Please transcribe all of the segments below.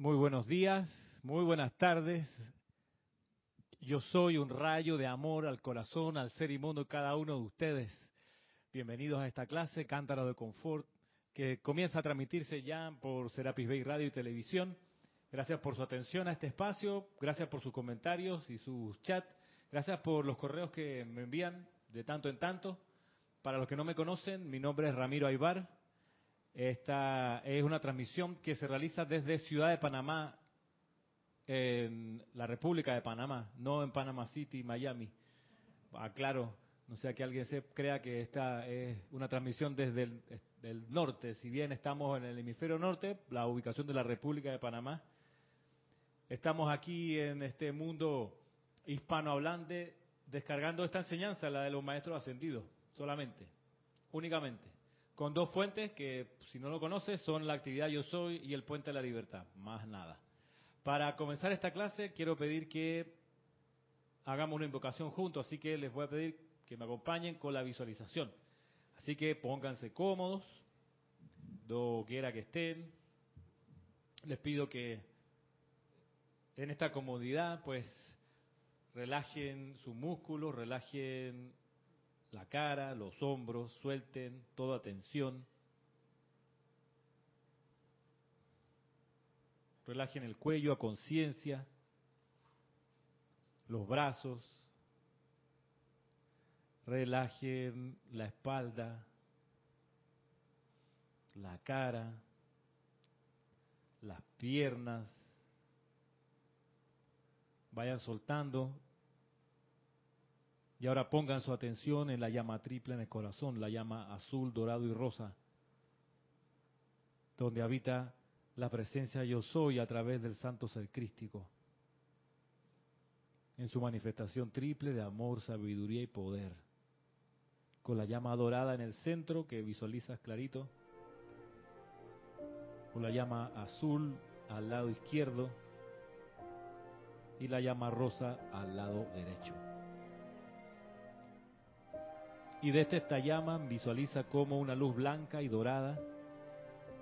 Muy buenos días, muy buenas tardes. Yo soy un rayo de amor al corazón, al ser y mundo de cada uno de ustedes. Bienvenidos a esta clase, Cántaro de Confort, que comienza a transmitirse ya por Serapis Bay Radio y Televisión. Gracias por su atención a este espacio, gracias por sus comentarios y sus chats, gracias por los correos que me envían de tanto en tanto. Para los que no me conocen, mi nombre es Ramiro Aybar. Esta es una transmisión que se realiza desde Ciudad de Panamá, en la República de Panamá, no en Panama City, Miami. Aclaro, no sea que alguien se crea que esta es una transmisión desde el norte. Si bien estamos en el hemisferio norte, la ubicación de la República de Panamá, estamos aquí en este mundo hispanohablante descargando esta enseñanza, la de los maestros ascendidos solamente, únicamente, con dos fuentes que, si no lo conoces, son la actividad Yo Soy y el Puente de la Libertad, más nada. Para comenzar esta clase, quiero pedir que hagamos una invocación juntos, así que les voy a pedir que me acompañen con la visualización. Así que pónganse cómodos, do quiera que estén. Les pido que en esta comodidad, pues, relajen sus músculos, relajen la cara, los hombros, suelten toda tensión. Relajen el cuello a conciencia, los brazos, relajen la espalda, la cara, las piernas. Vayan soltando y ahora pongan su atención en la llama triple en el corazón, la llama azul, dorado y rosa, donde habita la presencia yo soy a través del santo ser crístico, en su manifestación triple de amor, sabiduría y poder, con la llama dorada en el centro que visualizas clarito, con la llama azul al lado izquierdo y la llama rosa al lado derecho. Y desde esta llama visualiza como una luz blanca y dorada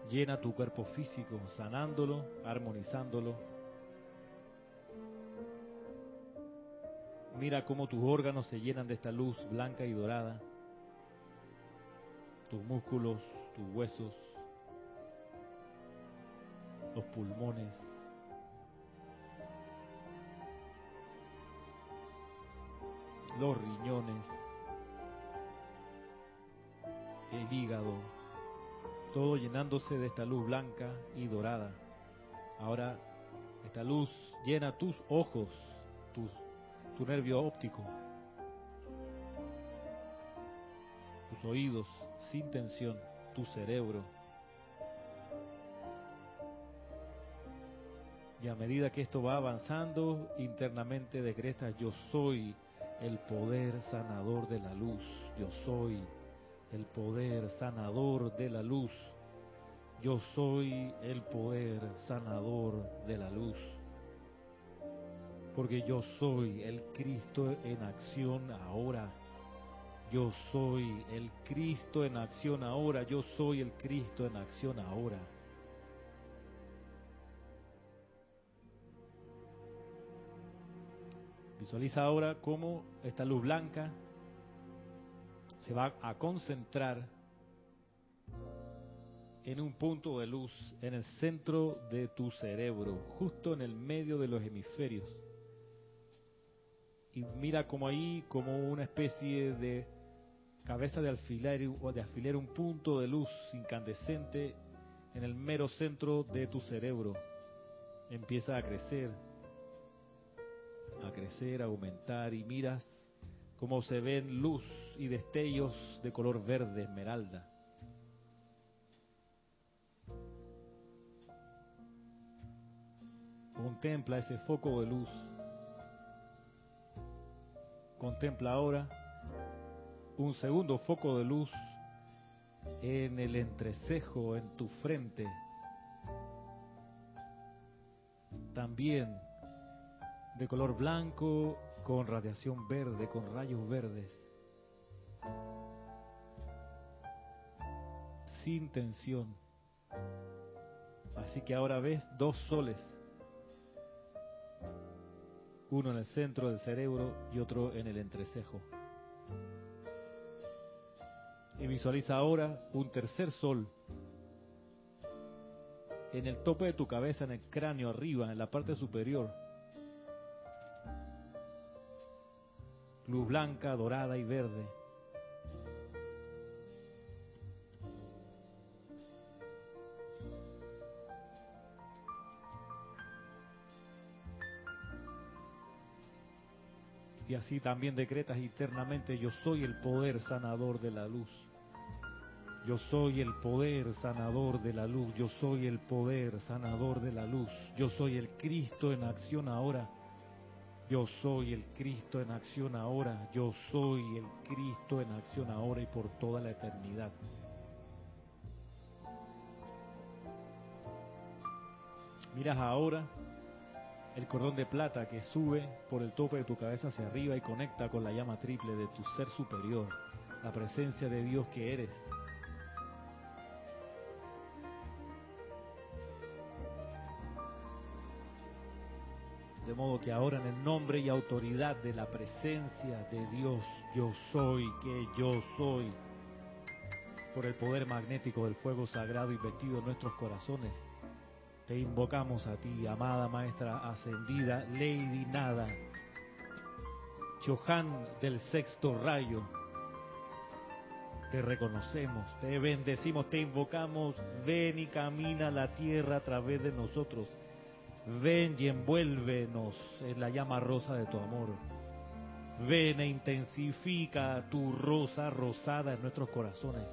llena tu cuerpo físico, sanándolo, armonizándolo. Mira cómo tus órganos se llenan de esta luz blanca y dorada. Tus músculos, tus huesos, los pulmones. Los riñones, el hígado, todo llenándose de esta luz blanca y dorada. Ahora esta luz llena tus ojos, tu nervio óptico, tus oídos sin tensión, tu cerebro. Y a medida que esto va avanzando, internamente decretas, yo soy el poder sanador de la luz, yo soy el poder sanador de la luz. Yo soy el poder sanador de la luz. Porque yo soy el Cristo en acción ahora. Yo soy el Cristo en acción ahora. Yo soy el Cristo en acción ahora. Visualiza ahora cómo esta luz blanca se va a concentrar en un punto de luz en el centro de tu cerebro, justo en el medio de los hemisferios. Y mira como ahí, como una especie de cabeza de alfiler o de alfiler, un punto de luz incandescente en el mero centro de tu cerebro. Empieza a crecer, a crecer, a aumentar y miras como se ven luz y destellos de color verde esmeralda. Contempla ese foco de luz. Contempla ahora un segundo foco de luz en el entrecejo, en tu frente. También de color blanco con radiación verde, con rayos verdes, sin tensión. Así que ahora ves dos soles. Uno en el centro del cerebro y otro en el entrecejo. Y visualiza ahora un tercer sol en el tope de tu cabeza, en el cráneo arriba, en la parte superior. Luz blanca, dorada y verde. Y así también decretas internamente, yo soy el poder sanador de la luz. Yo soy el poder sanador de la luz, yo soy el poder sanador de la luz, yo soy el Cristo en acción ahora, yo soy el Cristo en acción ahora, yo soy el Cristo en acción ahora y por toda la eternidad. Miras ahora el cordón de plata que sube por el tope de tu cabeza hacia arriba y conecta con la llama triple de tu ser superior, la presencia de Dios que eres. De modo que ahora en el nombre y autoridad de la presencia de Dios, yo soy que yo soy, por el poder magnético del fuego sagrado invertido en nuestros corazones, te invocamos a ti, amada maestra ascendida, Lady Nada, Johan del sexto rayo. Te reconocemos, te bendecimos, te invocamos, ven y camina la tierra a través de nosotros. Ven y envuélvenos en la llama rosa de tu amor. Ven e intensifica tu rosa rosada en nuestros corazones.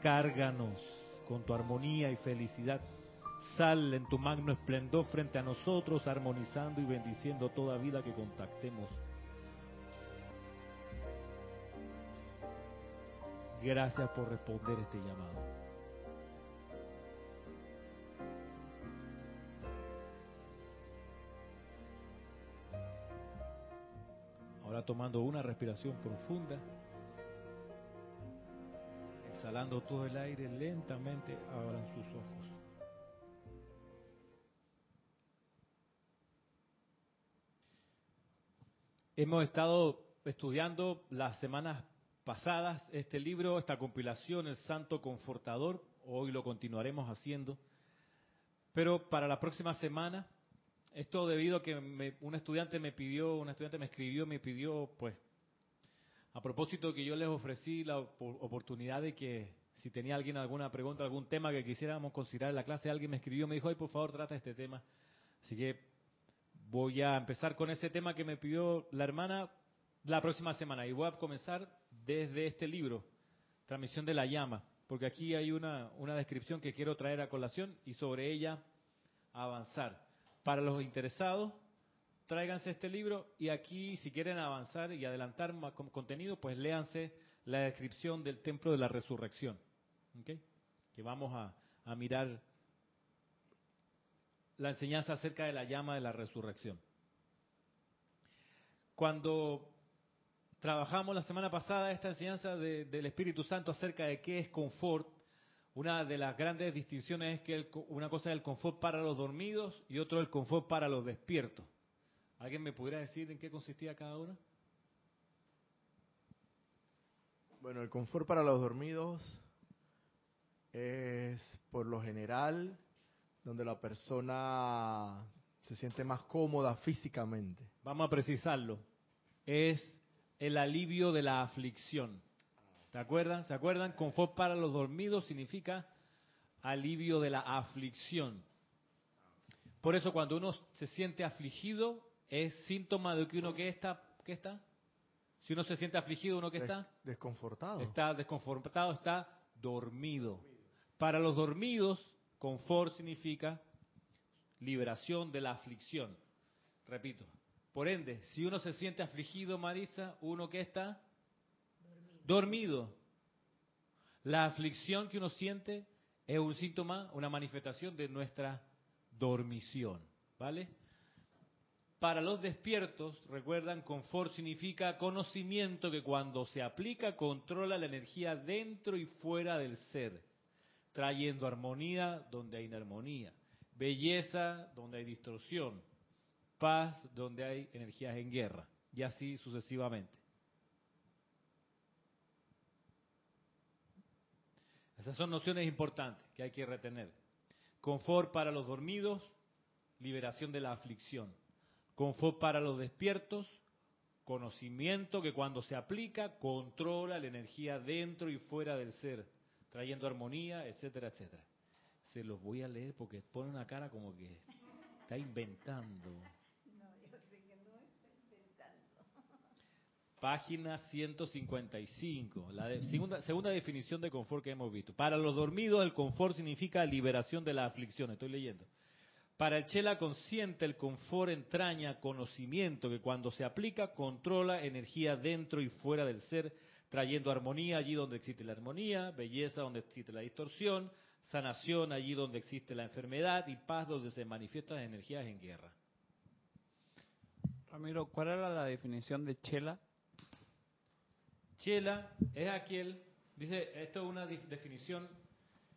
Cárganos con tu armonía y felicidad Sal en tu magno esplendor frente a nosotros, armonizando y bendiciendo toda vida que contactemos. Gracias por responder este llamado. Ahora tomando una respiración profunda, exhalando todo el aire lentamente, abran sus ojos. Hemos estado estudiando las semanas pasadas este libro, esta compilación, El Santo Confortador. Hoy lo continuaremos haciendo. Pero para la próxima semana, esto debido a que un estudiante me pidió, un estudiante me escribió, me pidió, pues, a propósito que yo les ofrecí la oportunidad de que si tenía alguien alguna pregunta, algún tema que quisiéramos considerar en la clase, alguien me escribió, me dijo, ay, por favor, trata este tema. Así que Voy a empezar con ese tema que me pidió la hermana la próxima semana y voy a comenzar desde este libro, Transmisión de la Llama, porque aquí hay una, una descripción que quiero traer a colación y sobre ella avanzar. Para los interesados, tráiganse este libro y aquí si quieren avanzar y adelantar más contenido, pues léanse la descripción del Templo de la Resurrección, que vamos a, a mirar la enseñanza acerca de la llama de la resurrección. Cuando trabajamos la semana pasada esta enseñanza del Espíritu Santo acerca de qué es confort, una de las grandes distinciones es que una cosa es el confort para los dormidos y otro el confort para los despiertos. ¿Alguien me pudiera decir en qué consistía cada uno? Bueno, el confort para los dormidos es por lo general donde la persona se siente más cómoda físicamente. Vamos a precisarlo. Es el alivio de la aflicción. ¿Se acuerdan? ¿Se acuerdan? Confort para los dormidos significa alivio de la aflicción. Por eso cuando uno se siente afligido es síntoma de que uno que está, ¿qué está? Si uno se siente afligido, uno que está desconfortado. Está desconfortado, está dormido. Para los dormidos Confort significa liberación de la aflicción. Repito. Por ende, si uno se siente afligido, Marisa, uno que está dormido. La aflicción que uno siente es un síntoma, una manifestación de nuestra dormición. ¿Vale? Para los despiertos, recuerdan, confort significa conocimiento que cuando se aplica controla la energía dentro y fuera del ser trayendo armonía donde hay inarmonía, belleza donde hay distorsión, paz donde hay energías en guerra, y así sucesivamente. Esas son nociones importantes que hay que retener. Confort para los dormidos, liberación de la aflicción. Confort para los despiertos, conocimiento que cuando se aplica controla la energía dentro y fuera del ser, trayendo armonía, etcétera, etcétera. Se los voy a leer porque pone una cara como que está inventando. Página 155, la segunda, segunda definición de confort que hemos visto. Para los dormidos el confort significa liberación de la aflicción, estoy leyendo. Para el chela consciente el confort entraña conocimiento que cuando se aplica controla energía dentro y fuera del ser, trayendo armonía allí donde existe la armonía, belleza donde existe la distorsión, sanación allí donde existe la enfermedad y paz donde se manifiestan las energías en guerra. Ramiro, ¿cuál era la definición de chela? Chela es aquel, dice, esto es una definición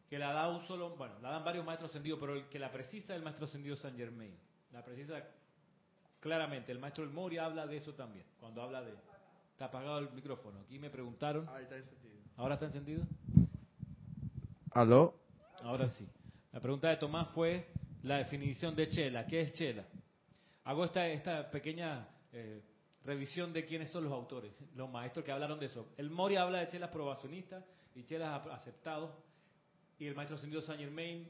que la da un solo, bueno, la dan varios maestros ascendidos, pero el que la precisa es el maestro ascendido San Germain. La precisa claramente. El maestro El Mori habla de eso también, cuando habla de... Está apagado el micrófono. Aquí me preguntaron. Ahí está encendido. ¿Ahora está encendido? ¿Aló? Ahora sí. La pregunta de Tomás fue la definición de chela. ¿Qué es chela? Hago esta, esta pequeña eh, revisión de quiénes son los autores, los maestros que hablaron de eso. El Mori habla de chelas probacionistas y chelas aceptados, y el maestro ascendido Saint Germain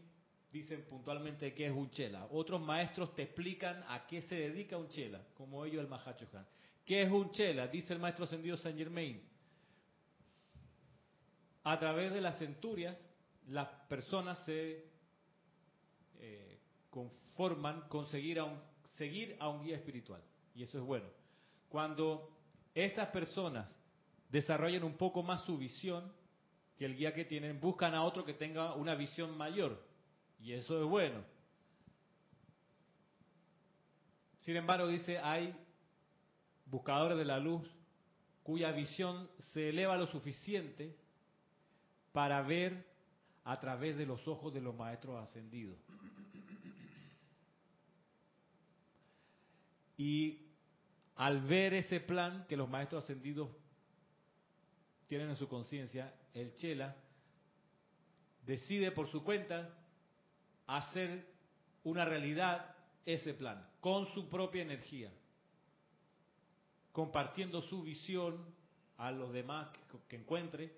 dicen puntualmente qué es un chela. Otros maestros te explican a qué se dedica un chela, como ellos el Mahacho Han. ¿Qué es un chela? Dice el maestro ascendido Saint Germain. A través de las centurias, las personas se eh, conforman con seguir a, un, seguir a un guía espiritual. Y eso es bueno. Cuando esas personas desarrollan un poco más su visión que el guía que tienen, buscan a otro que tenga una visión mayor. Y eso es bueno. Sin embargo, dice, hay buscadores de la luz cuya visión se eleva lo suficiente para ver a través de los ojos de los maestros ascendidos. Y al ver ese plan que los maestros ascendidos tienen en su conciencia, el Chela decide por su cuenta hacer una realidad ese plan, con su propia energía, compartiendo su visión a los demás que, encuentre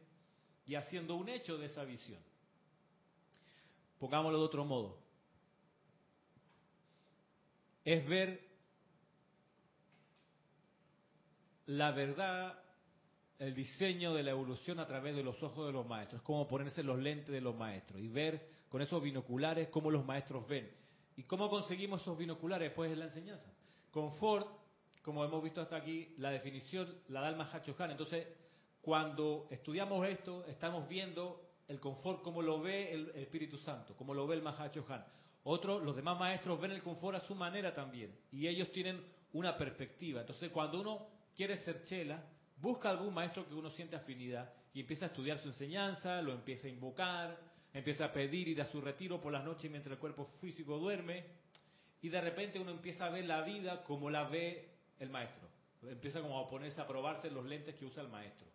y haciendo un hecho de esa visión. Pongámoslo de otro modo. Es ver la verdad, el diseño de la evolución a través de los ojos de los maestros, cómo ponerse los lentes de los maestros y ver con esos binoculares cómo los maestros ven. ¿Y cómo conseguimos esos binoculares? Pues en la enseñanza. Confort, como hemos visto hasta aquí, la definición la da el Mahacho Han. Entonces, cuando estudiamos esto, estamos viendo el confort como lo ve el, Espíritu Santo, como lo ve el Mahacho Han. Otros, los demás maestros ven el confort a su manera también. Y ellos tienen una perspectiva. Entonces, cuando uno quiere ser chela, busca algún maestro que uno siente afinidad y empieza a estudiar su enseñanza, lo empieza a invocar, empieza a pedir ir a su retiro por las noches mientras el cuerpo físico duerme y de repente uno empieza a ver la vida como la ve el maestro. Empieza como a ponerse a probarse los lentes que usa el maestro.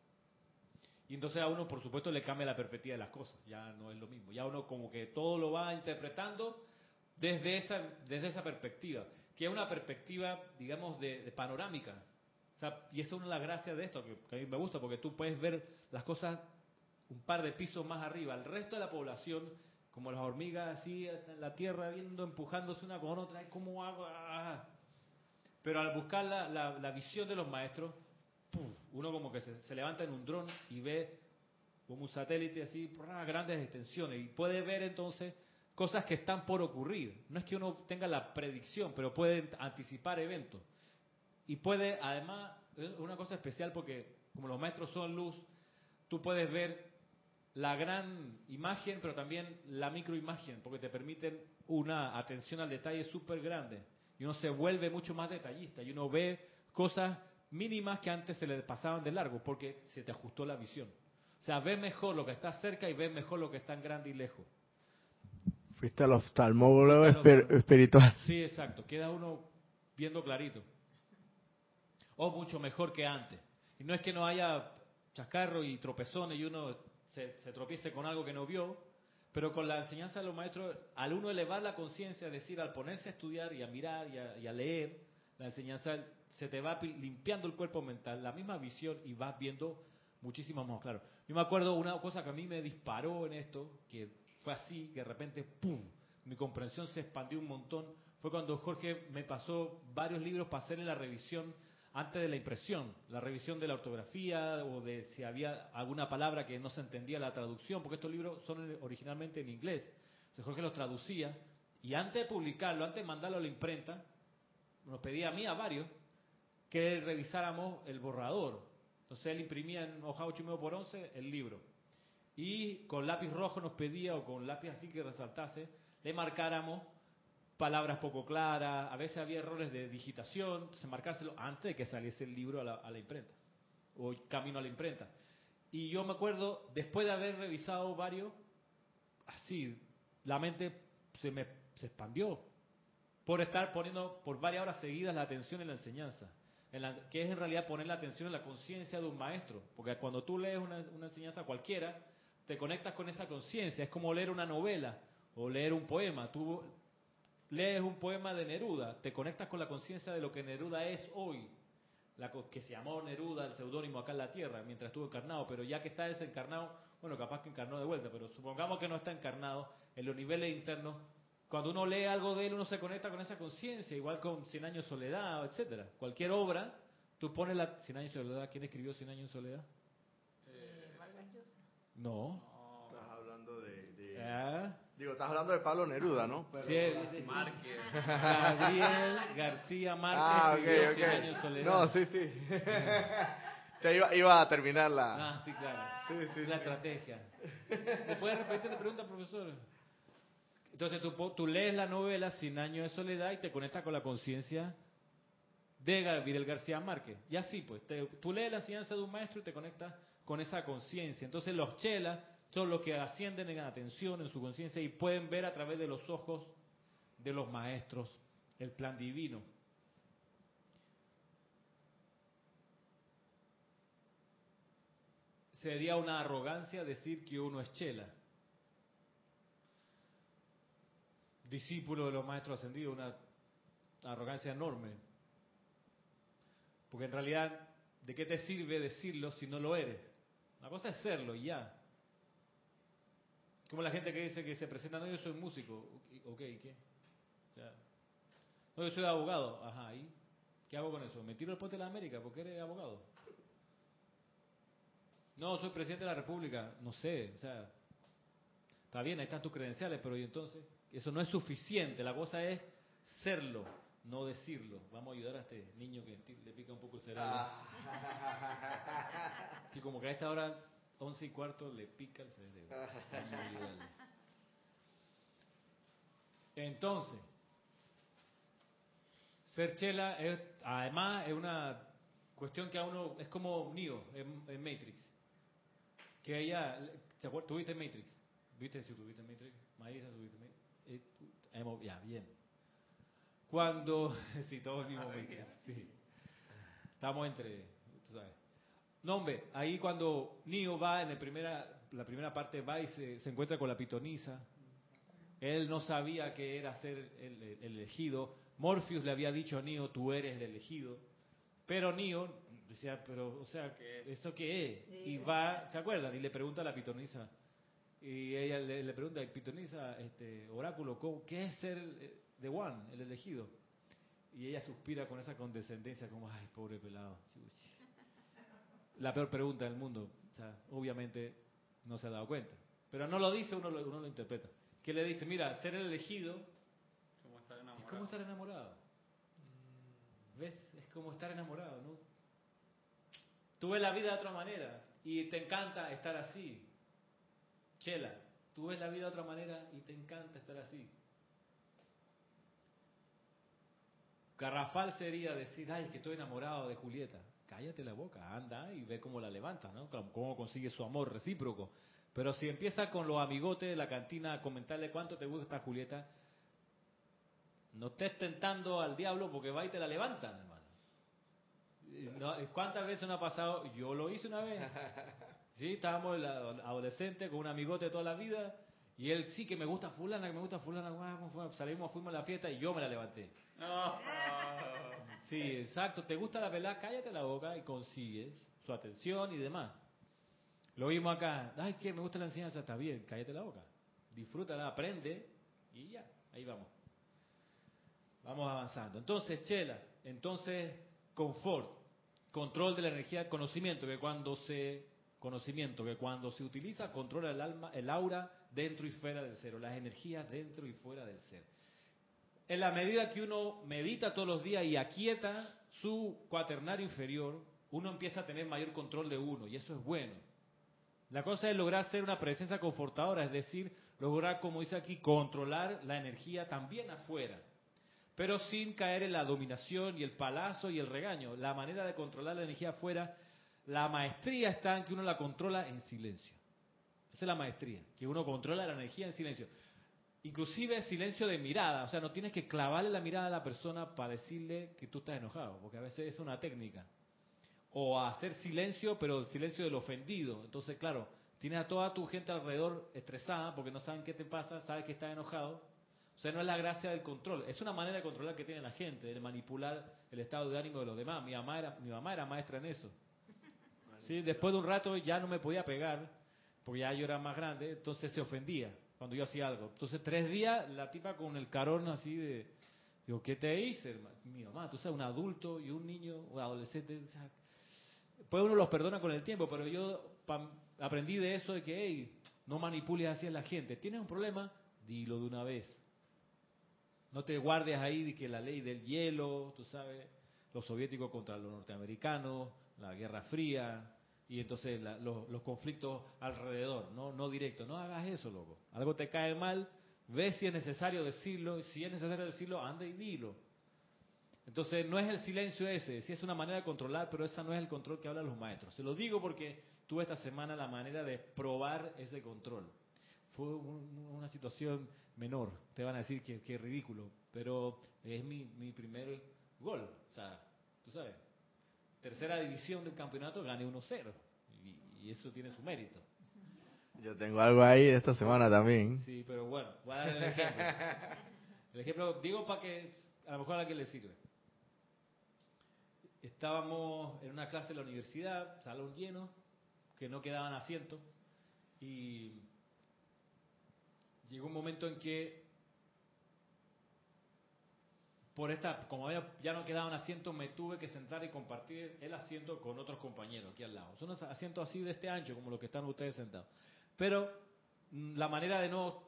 Y entonces a uno, por supuesto, le cambia la perspectiva de las cosas. Ya no es lo mismo. Ya uno como que todo lo va interpretando desde esa, desde esa perspectiva, que es una perspectiva, digamos, de panorámica y esa es una de las gracias de esto, que, a mí me gusta, porque tú puedes ver las cosas un par de pisos más arriba. El resto de la población, como las hormigas así en la tierra, viendo, empujándose una con otra, ¿cómo hago? Ah. Pero al buscar la, la, visión de los maestros, uno como que se, levanta en un dron y ve como un satélite así, grandes extensiones, y puede ver entonces cosas que están por ocurrir. No es que uno tenga la predicción, pero puede anticipar eventos. Y puede, además, una cosa especial porque como los maestros son luz, tú puedes ver la gran imagen, pero también la microimagen, porque te permiten una atención al detalle súper grande. Y uno se vuelve mucho más detallista y uno ve cosas mínimas que antes se le pasaban de largo, porque se te ajustó la visión. O sea, ves mejor lo que está cerca y ves mejor lo que está en grande y lejos. Fuiste al oftalmólogo oftalmólogo. espiritual. Sí, exacto. Queda uno viendo clarito. O mucho mejor que antes. Y no es que no haya chascarro y tropezones y uno se, se tropiece con algo que no vio, pero con la enseñanza de los maestros, al uno elevar la conciencia, es decir, al ponerse a estudiar y a mirar y a, leer, la enseñanza se te va pi- limpiando el cuerpo mental, la misma visión y vas viendo muchísimo más claro. Yo me acuerdo una cosa que a mí me disparó en esto, que fue así, que de repente, ¡pum!, mi comprensión se expandió un montón, fue cuando Jorge me pasó varios libros para hacerle la revisión antes de la impresión, la revisión de la ortografía o de si había alguna palabra que no se entendía la traducción, porque estos libros son originalmente en inglés. Entonces Jorge los traducía y antes de publicarlo, antes de mandarlo a la imprenta, nos pedía a mí, a varios, que revisáramos el borrador. Entonces él imprimía en hoja 8 y por 11 el libro. Y con lápiz rojo nos pedía, o con lápiz así que resaltase, le marcáramos palabras poco claras, a veces había errores de digitación, entonces marcárselo antes de que saliese el libro a la, imprenta, o camino a la imprenta. Y yo me acuerdo, después de haber revisado varios, así, la mente se me se expandió por estar poniendo por varias horas seguidas la atención en la enseñanza, en la- que es en realidad poner la atención en la conciencia de un maestro, porque cuando tú lees una, una enseñanza cualquiera, te conectas con esa conciencia, es como leer una novela o leer un poema, lees un poema de Neruda, te conectas con la conciencia de lo que Neruda es hoy, la co- que se llamó Neruda, el seudónimo acá en la tierra, mientras estuvo encarnado, pero ya que está desencarnado, bueno, capaz que encarnó de vuelta, pero supongamos que no está encarnado, en los niveles internos, cuando uno lee algo de él, uno se conecta con esa conciencia, igual con Cien años de soledad, etcétera. Cualquier obra, tú pones la Cien años de soledad, ¿quién escribió Cien años de soledad? Eh, Vargas Llosa. No. Estás hablando de, de- Ah, Digo, estás hablando de Pablo Neruda, ¿no? Pero- sí, Márquez. Gabriel García Márquez ah, ok, escribió ok. Cien años de soledad. No, sí, sí. Se iba, iba a terminar la... Ah, sí, claro. Sí, sí, la sí. estrategia. ¿Me puedes repetir la pregunta, profesor? Entonces tú, po- tú lees la novela Cien años de soledad y te conectas con la conciencia de Gabriel García Márquez. Y así, pues, te- tú lees la enseñanza de un maestro y te conectas con esa conciencia. Entonces los chelas son los que ascienden en atención, en su conciencia, y pueden ver a través de los ojos de los maestros el plan divino. Sería una arrogancia decir que uno es chela. Discípulo de los maestros ascendidos, una arrogancia enorme. Porque en realidad, ¿de qué te sirve decirlo si no lo eres? La cosa es serlo y ya. Como la gente que dice que se presenta, no, yo soy músico. Ok, ¿y ¿qué? O sea, no, yo soy abogado. Ajá, ¿y qué hago con eso? ¿Me tiro el puente de la América porque eres abogado? No, soy presidente de la República. No sé, o sea, está bien, ahí están tus credenciales, pero ¿y entonces? Eso no es suficiente. La cosa es serlo, no decirlo. Vamos a ayudar a este niño que le pica un poco el cerebro. Sí, como que a esta hora, once y cuarto, le pica el cerebro. Entonces, ser chela es, además, es una cuestión que a uno es como Neo en, en Matrix. Que ella. ¿Tuviste Matrix? ¿Viste si tuviste Matrix? Marisa, ¿tuviste Matrix? Eh, ya, bien. Cuando, sí, todos vimos Matrix, sí. Estamos entre, tú sabes. No, hombre, ahí cuando Neo va en la primera, la primera parte, va y se, se encuentra con la pitonisa. Él no sabía que era ser el, el elegido. Morpheus le había dicho a Neo, tú eres el elegido. Pero Neo decía, pero, o sea, ¿esto qué es? Y va, ¿se acuerdan? Y le pregunta a la pitonisa. Y ella le, le pregunta, pitonisa, este, oráculo, ¿cómo- ¿qué es ser The One, el elegido? Y ella suspira con esa condescendencia, como, ay, pobre pelado. chuchi". La peor pregunta del mundo. O sea, obviamente no se ha dado cuenta. Pero no lo dice, uno lo, uno lo interpreta. Que le dice, mira, ser el elegido Como estar es enamorado. como estar enamorado. ¿Ves? Es como estar enamorado, ¿no? Tú ves la vida de otra manera y te encanta estar así. Chela, tú ves la vida de otra manera y te encanta estar así. Garrafal sería decir, ay, que estoy enamorado de Julieta. Cállate la boca, anda y ve cómo la levanta, ¿no? Cómo consigue su amor recíproco. Pero si empieza con los amigotes de la cantina a comentarle cuánto te gusta Julieta, no estés tentando al diablo porque va y te la levantan, hermano. ¿Cuántas veces no ha pasado? Yo lo hice una vez. Sí, estábamos adolescentes con un amigote toda la vida y él sí que me gusta fulana, que me gusta fulana, salimos, fuimos a la fiesta y yo me la levanté. Sí, exacto. ¿Te gusta la pelada? Cállate la boca y consigues su atención y demás. Lo vimos acá. Ay, que me gusta la enseñanza. Está bien, cállate la boca. Disfrútala, aprende y ya. Ahí vamos. Vamos avanzando. Entonces, Chela, entonces, confort, control de la energía, conocimiento, que cuando se conocimiento que cuando se utiliza controla el alma, el aura dentro y fuera del ser, las energías dentro y fuera del ser. En la medida que uno medita todos los días y aquieta su cuaternario inferior, uno empieza a tener mayor control de uno y eso es bueno. La cosa es lograr ser una presencia confortadora, es decir, lograr, como dice aquí, controlar la energía también afuera, pero sin caer en la dominación y el palazo y el regaño. La manera de controlar la energía afuera la maestría está en que uno la controla en silencio. Esa es la maestría, que uno controla la energía en silencio. Inclusive silencio de mirada, o sea, no tienes que clavarle la mirada a la persona para decirle que tú estás enojado, porque a veces es una técnica. O hacer silencio, pero el silencio del ofendido. Entonces, claro, tienes a toda tu gente alrededor estresada porque no saben qué te pasa, sabes que estás enojado. O sea, no es la gracia del control, es una manera de controlar que tiene la gente, de manipular el estado de ánimo de los demás. Mi mamá era, mi mamá era maestra en eso. ¿sí? Después de un rato ya no me podía pegar, porque ya yo era más grande, entonces se ofendía cuando yo hacía algo. Entonces tres días la tipa con el carón así de, digo, ¿qué te hice? Mi mamá, tú sabes, un adulto y un niño, un adolescente, pues uno los perdona con el tiempo, pero yo aprendí de eso de que, hey, no manipules así a la gente. ¿Tienes un problema? Dilo de una vez. No te guardes ahí de que la ley del hielo, tú sabes, los soviéticos contra los norteamericanos, la Guerra Fría, y entonces los, conflictos alrededor, no, no directo. No hagas eso, loco. Algo te cae mal, ve si es necesario decirlo, si es necesario decirlo, anda y dilo. Entonces no es el silencio ese, sí es una manera de controlar, pero esa no es el control que hablan los maestros. Se lo digo porque tuve esta semana la manera de probar ese control. Fue una situación menor, te van a decir que, que ridículo, pero es mi, mi primer gol, o sea, tú sabes, tercera división del campeonato gané 1-0. Y, eso tiene su mérito. Yo tengo algo ahí esta semana también. Sí, pero bueno, voy a dar el ejemplo. El ejemplo, digo para que a lo mejor a alguien le sirve. Estábamos en una clase de la universidad, salón lleno, que no quedaban asientos, y llegó un momento en que por esta, como ya no quedaban asientos, me tuve que sentar y compartir el asiento con otros compañeros aquí al lado. Son asientos así de este ancho, como los que están ustedes sentados. Pero mm, la manera de no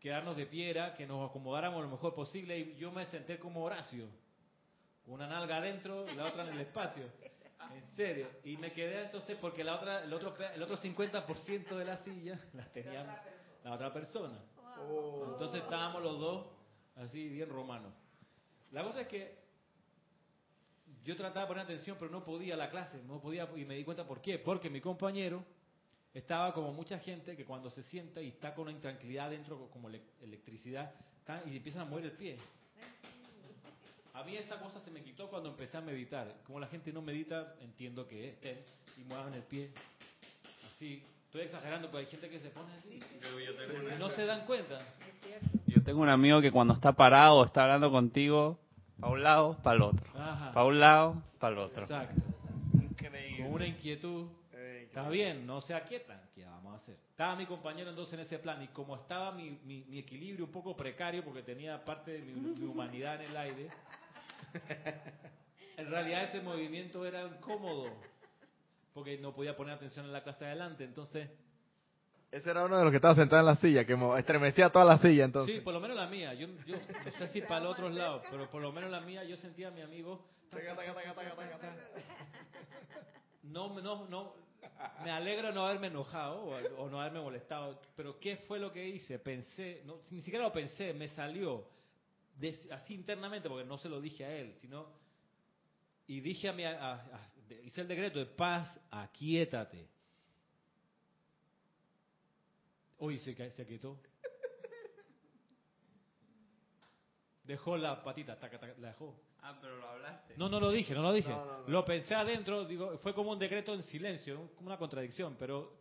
quedarnos de pie era que nos acomodáramos lo mejor posible y yo me senté como Horacio, con una nalga adentro y la otra en el espacio. En serio. Y me quedé entonces porque la otra, el otro, el otro 50% de la silla la tenía la otra persona. Entonces estábamos los dos así bien romanos. La cosa es que yo trataba de poner atención, pero no podía a la clase, no podía, y me di cuenta por qué. Porque mi compañero estaba como mucha gente que cuando se sienta y está con una intranquilidad dentro, como electricidad, y empiezan a mover el pie. A mí esa cosa se me quitó cuando empecé a meditar. Como la gente no medita, entiendo que estén y muevan el pie. Así. Estoy exagerando, pero hay gente que se pone así. y no se dan cuenta. Yo tengo un amigo que cuando está parado, está hablando contigo, para un lado, para el otro. Para un lado, para el otro. Exacto. Increíble. Con una inquietud. Está bien, no se aquietan. ¿Qué vamos a hacer? Estaba mi compañero entonces en ese plan y como estaba mi, mi, equilibrio un poco precario porque tenía parte de mi, humanidad en el aire, en realidad ese movimiento era incómodo porque no podía poner atención en la clase adelante. Entonces ese era uno de los que estaba sentado en la silla, que estremecía toda la silla entonces. Sí, por lo menos la mía. Yo, yo no sé si para los otros lados, pero por lo menos la mía yo sentía a mi amigo. No, no, no. Me alegro no haberme enojado o, no haberme molestado, pero ¿qué fue lo que hice? Pensé, no, ni siquiera lo pensé, me salió así internamente, porque no se lo dije a él, sino y dije a mi, a- a- hice el decreto de paz, aquíétate. Uy, se, se quitó. Dejó la patita, taca, taca, la dejó. Ah, pero lo hablaste. No, no lo dije, no lo dije. No, no, no. Lo pensé adentro, digo, fue como un decreto en silencio, como una contradicción, pero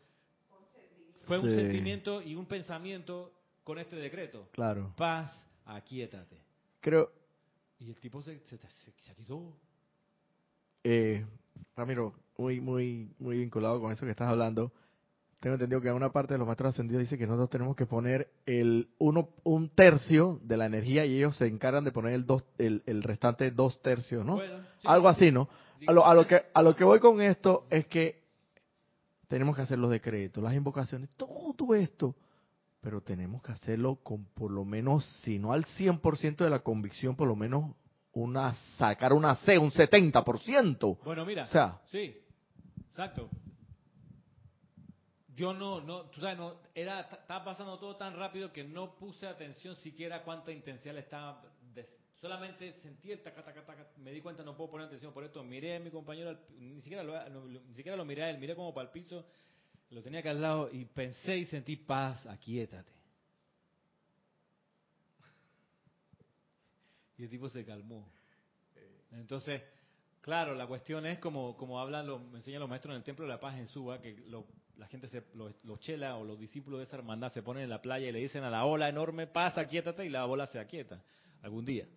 fue un Sí. sentimiento y un pensamiento con este decreto. Claro. Paz, aquíétate. Creo, Y el tipo se, se, se, se quitó. eh, Ramiro, muy, muy, muy vinculado con eso que estás hablando. Tengo entendido que una parte de los maestros ascendidos dice que nosotros tenemos que poner el uno, un tercio de la energía y ellos se encargan de poner el, dos, el, el restante dos tercios, ¿no? Bueno, sí. Algo así, ¿no? A lo, a, lo que, a lo que voy con esto es que tenemos que hacer los decretos, las invocaciones, todo esto, pero tenemos que hacerlo con por lo menos, si no al 100% de la convicción, por lo menos una sacar una C, un 70%. Bueno, mira. O sea, Sí, exacto. Yo no, no, tú sabes, no, era, estaba pasando todo tan rápido que no puse atención siquiera a cuánta intensidad le estaba. solamente sentí el taca, taca, taca, me di cuenta, no puedo poner atención por esto. Miré a mi compañero, ni siquiera lo, ni siquiera lo miré a él, miré como para el piso, lo tenía acá al lado y pensé y sentí paz, aquíétate. Y el tipo se calmó. Entonces, claro, la cuestión es como, como hablan, los, me enseñan los maestros en el Templo de la Paz en Suba, que lo- la gente, se, los, chela o los discípulos de esa hermandad se ponen en la playa y le dicen a la ola enorme, pasa, aquíétate, y la ola se aquieta algún día.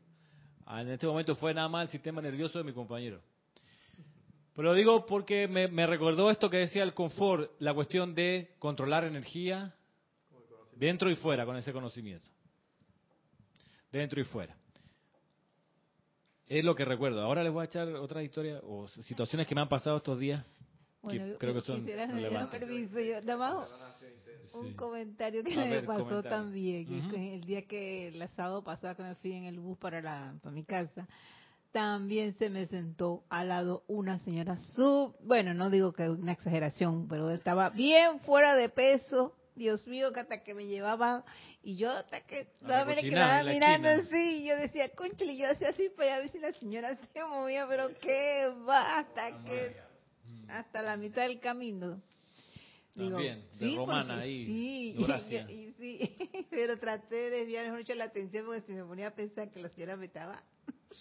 Ah, En este momento fue nada más el sistema nervioso de mi compañero. Pero lo digo porque me recordó esto que decía el confort, la cuestión de controlar energía dentro y fuera con ese conocimiento. Dentro y fuera. Es lo que recuerdo. Ahora les voy a echar otra historia o situaciones que me han pasado estos días que Bueno, creo que son quisiera que me dieran relevantes. permiso. Yo, nada más un Sí. comentario que A me ver, pasó comentario. también. que que el día que el sábado pasado que me fui en el bus para, la, para mi casa, también se me sentó al lado una señora sub, bueno, no digo que una exageración, pero estaba bien fuera de peso. Dios mío, que hasta que me llevaba y yo hasta que A quedaba en la mirando esquina. así, yo decía, conchale, yo hacía así para allá a ver si la señora se movía, pero qué va, hasta que hasta la mitad del camino. También, de romana porque ahí, Sí, y, y sí, pero traté de desviar mucho la atención porque si me ponía a pensar que la señora me estaba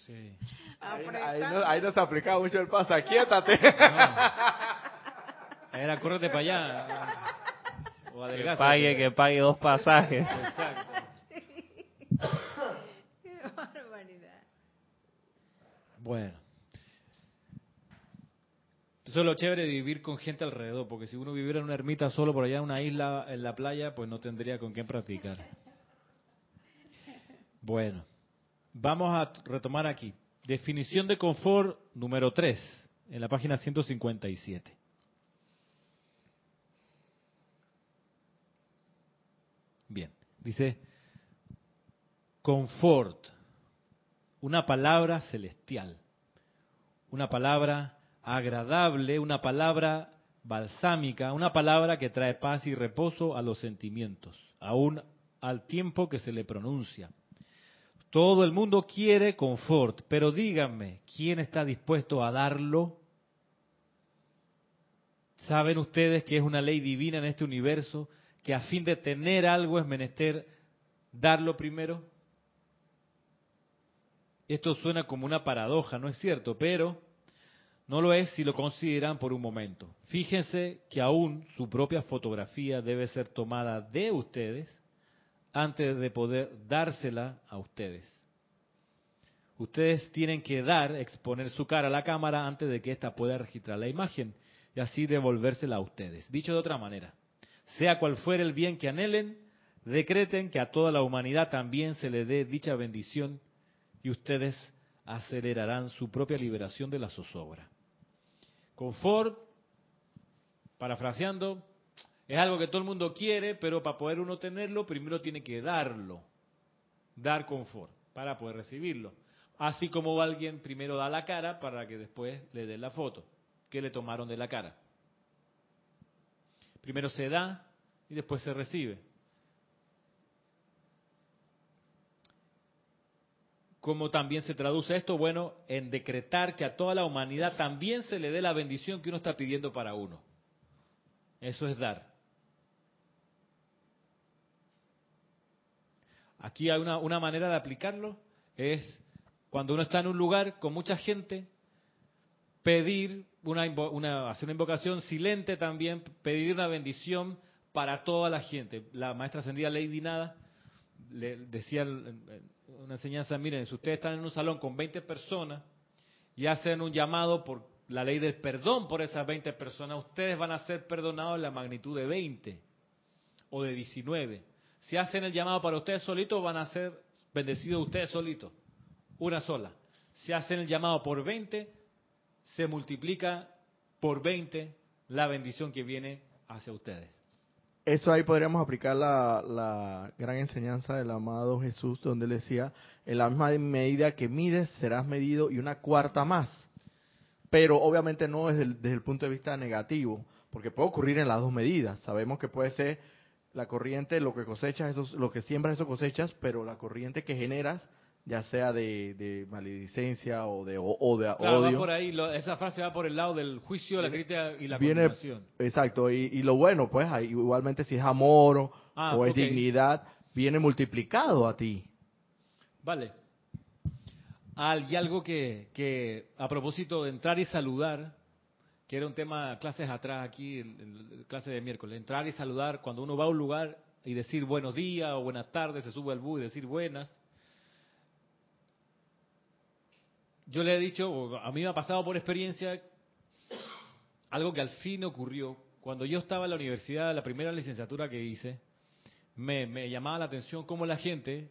Sí. ahí, ahí no, ahí no se aplicaba mucho el pasa, quiétate. Era córrete para allá. O Que pague, que pague dos pasajes. Exacto. Qué barbaridad. Bueno. Eso es lo chévere de vivir con gente alrededor, porque si uno viviera en una ermita solo por allá en una isla en la playa, pues no tendría con quién practicar. Bueno, vamos a retomar aquí. Definición de confort número 3, en la página 157. Bien, dice confort, una palabra celestial, una palabra agradable, una palabra balsámica, una palabra que trae paz y reposo a los sentimientos, aún al tiempo que se le pronuncia. Todo el mundo quiere confort, pero díganme, ¿quién está dispuesto a darlo? ¿Saben ustedes que es una ley divina en este universo que a fin de tener algo es menester darlo primero? Esto suena como una paradoja, ¿no es cierto? Pero no lo es si lo consideran por un momento. Fíjense que aún su propia fotografía debe ser tomada de ustedes antes de poder dársela a ustedes. Ustedes tienen que dar, exponer su cara a la cámara antes de que ésta pueda registrar la imagen y así devolvérsela a ustedes. Dicho de otra manera, sea cual fuera el bien que anhelen, decreten que a toda la humanidad también se le dé dicha bendición y ustedes acelerarán su propia liberación de la zozobra. Confort, parafraseando, es algo que todo el mundo quiere, pero para poder uno tenerlo, primero tiene que darlo. Dar confort para poder recibirlo. Así como alguien primero da la cara para que después le den la foto que le tomaron de la cara. Primero se da y después se recibe. ¿Cómo también se traduce esto? Bueno, en decretar que a toda la humanidad también se le dé la bendición que uno está pidiendo para uno. Eso es dar. Aquí hay una, una manera de aplicarlo, es cuando uno está en un lugar con mucha gente, pedir una, hacer una invocación silente también, pedir una bendición para toda la gente. La maestra ascendida Lady Nada le decía una enseñanza, miren, si ustedes están en un salón con 20 personas y hacen un llamado por la ley del perdón por esas 20 personas, ustedes van a ser perdonados en la magnitud de 20 o de 19. Si hacen el llamado para ustedes solitos, van a ser bendecidos ustedes solitos, una sola. Si hacen el llamado por 20, se multiplica por 20 la bendición que viene hacia ustedes. Eso ahí podríamos aplicar la, la, gran enseñanza del amado Jesús, donde él decía, en la misma medida que mides, serás medido y una cuarta más. Pero obviamente no desde el, desde el punto de vista negativo, porque puede ocurrir en las dos medidas. Sabemos que puede ser la corriente, lo que cosechas, eso, lo que siembras, eso cosechas, pero la corriente que generas ya sea de, maledicencia o de, o, de claro, odio. Va por ahí, esa frase va por el lado del juicio, la crítica y la viene, Exacto, y, lo bueno, pues igualmente si es amor o, ah, es dignidad, viene multiplicado a ti. Vale. y algo que, que, a propósito de entrar y saludar, que era un tema clases atrás aquí, clase de miércoles, entrar y saludar cuando uno va a un lugar y decir buenos días o buenas tardes, se sube al bus y decir buenas yo le he dicho, a mí me ha pasado por experiencia algo que al fin ocurrió. Cuando yo estaba en la universidad, la primera licenciatura que hice, me, llamaba la atención cómo la gente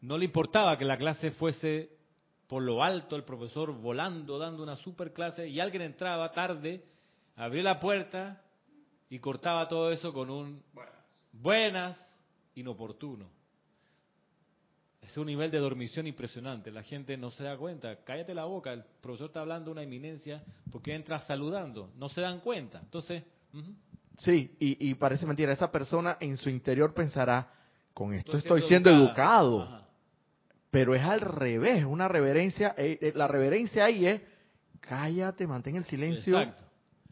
no le importaba que la clase fuese por lo alto, el profesor volando, dando una super clase, y alguien entraba tarde, abría la puerta y cortaba todo eso con un buenas, buenas inoportuno. Es un nivel de dormición impresionante. La gente no se da cuenta. Cállate la boca. El profesor está hablando de una eminencia porque entra saludando. No se dan cuenta. Entonces. Sí, y, parece mentira. Esa persona en su interior pensará: con esto estoy, siendo, educado. Pero es al revés. Una reverencia. Eh, eh, la reverencia ahí es: cállate, mantén el silencio. Exacto.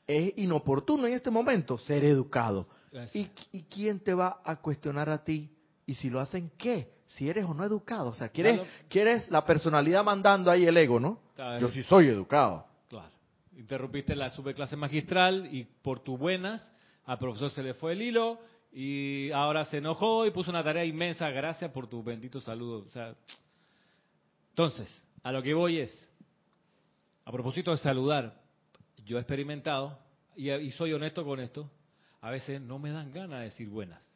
Es inoportuno en este momento ser educado. ¿Y, ¿Y quién te va a cuestionar a ti? ¿Y si lo hacen qué? Si eres o no educado. O sea, quieres, quieres la personalidad mandando ahí el ego, ¿no? Yo sí soy educado. Claro. Interrumpiste la superclase magistral y por tus buenas al profesor se le fue el hilo y ahora se enojó y puso una tarea inmensa. Gracias por tu bendito saludo. O sea, entonces, a lo que voy es, a propósito de saludar, yo he experimentado y, y soy honesto con esto, a veces no me dan ganas de decir buenas.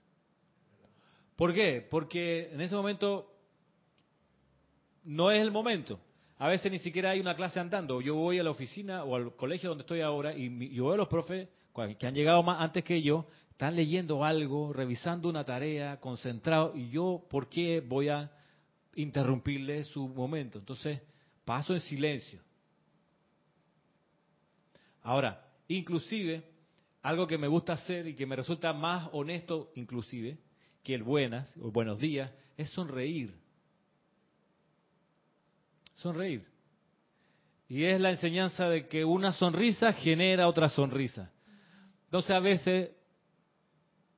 ¿Por qué? Porque en ese momento no es el momento. A veces ni siquiera hay una clase andando. Yo voy a la oficina o al colegio donde estoy ahora y yo veo a los profes que han llegado más antes que yo, están leyendo algo, revisando una tarea, concentrados, y yo, ¿por qué voy a interrumpirle su momento? Entonces, paso en silencio. Ahora, inclusive, algo que me gusta hacer y que me resulta más honesto, inclusive, que el buenas o buenos días es sonreír. Sonreír. Y es la enseñanza de que una sonrisa genera otra sonrisa. Entonces a veces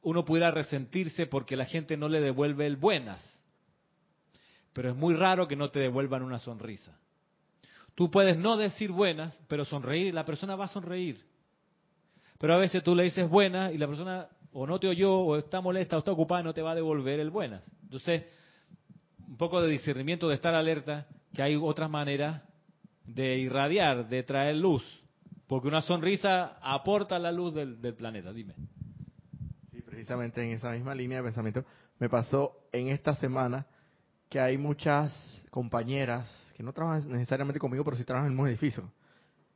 uno pudiera resentirse porque la gente no le devuelve el buenas. Pero es muy raro que no te devuelvan una sonrisa. Tú puedes no decir buenas, pero sonreír, la persona va a sonreír. Pero a veces tú le dices buenas y la persona o no te oyó, o está molesta, o está ocupada, no te va a devolver el buenas. Entonces, un poco de discernimiento, de estar alerta, que hay otras maneras de irradiar, de traer luz, porque una sonrisa aporta la luz del, planeta, dime. Sí, precisamente en esa misma línea de pensamiento, me pasó en esta semana que hay muchas compañeras que no trabajan necesariamente conmigo, pero sí trabajan en un edificio,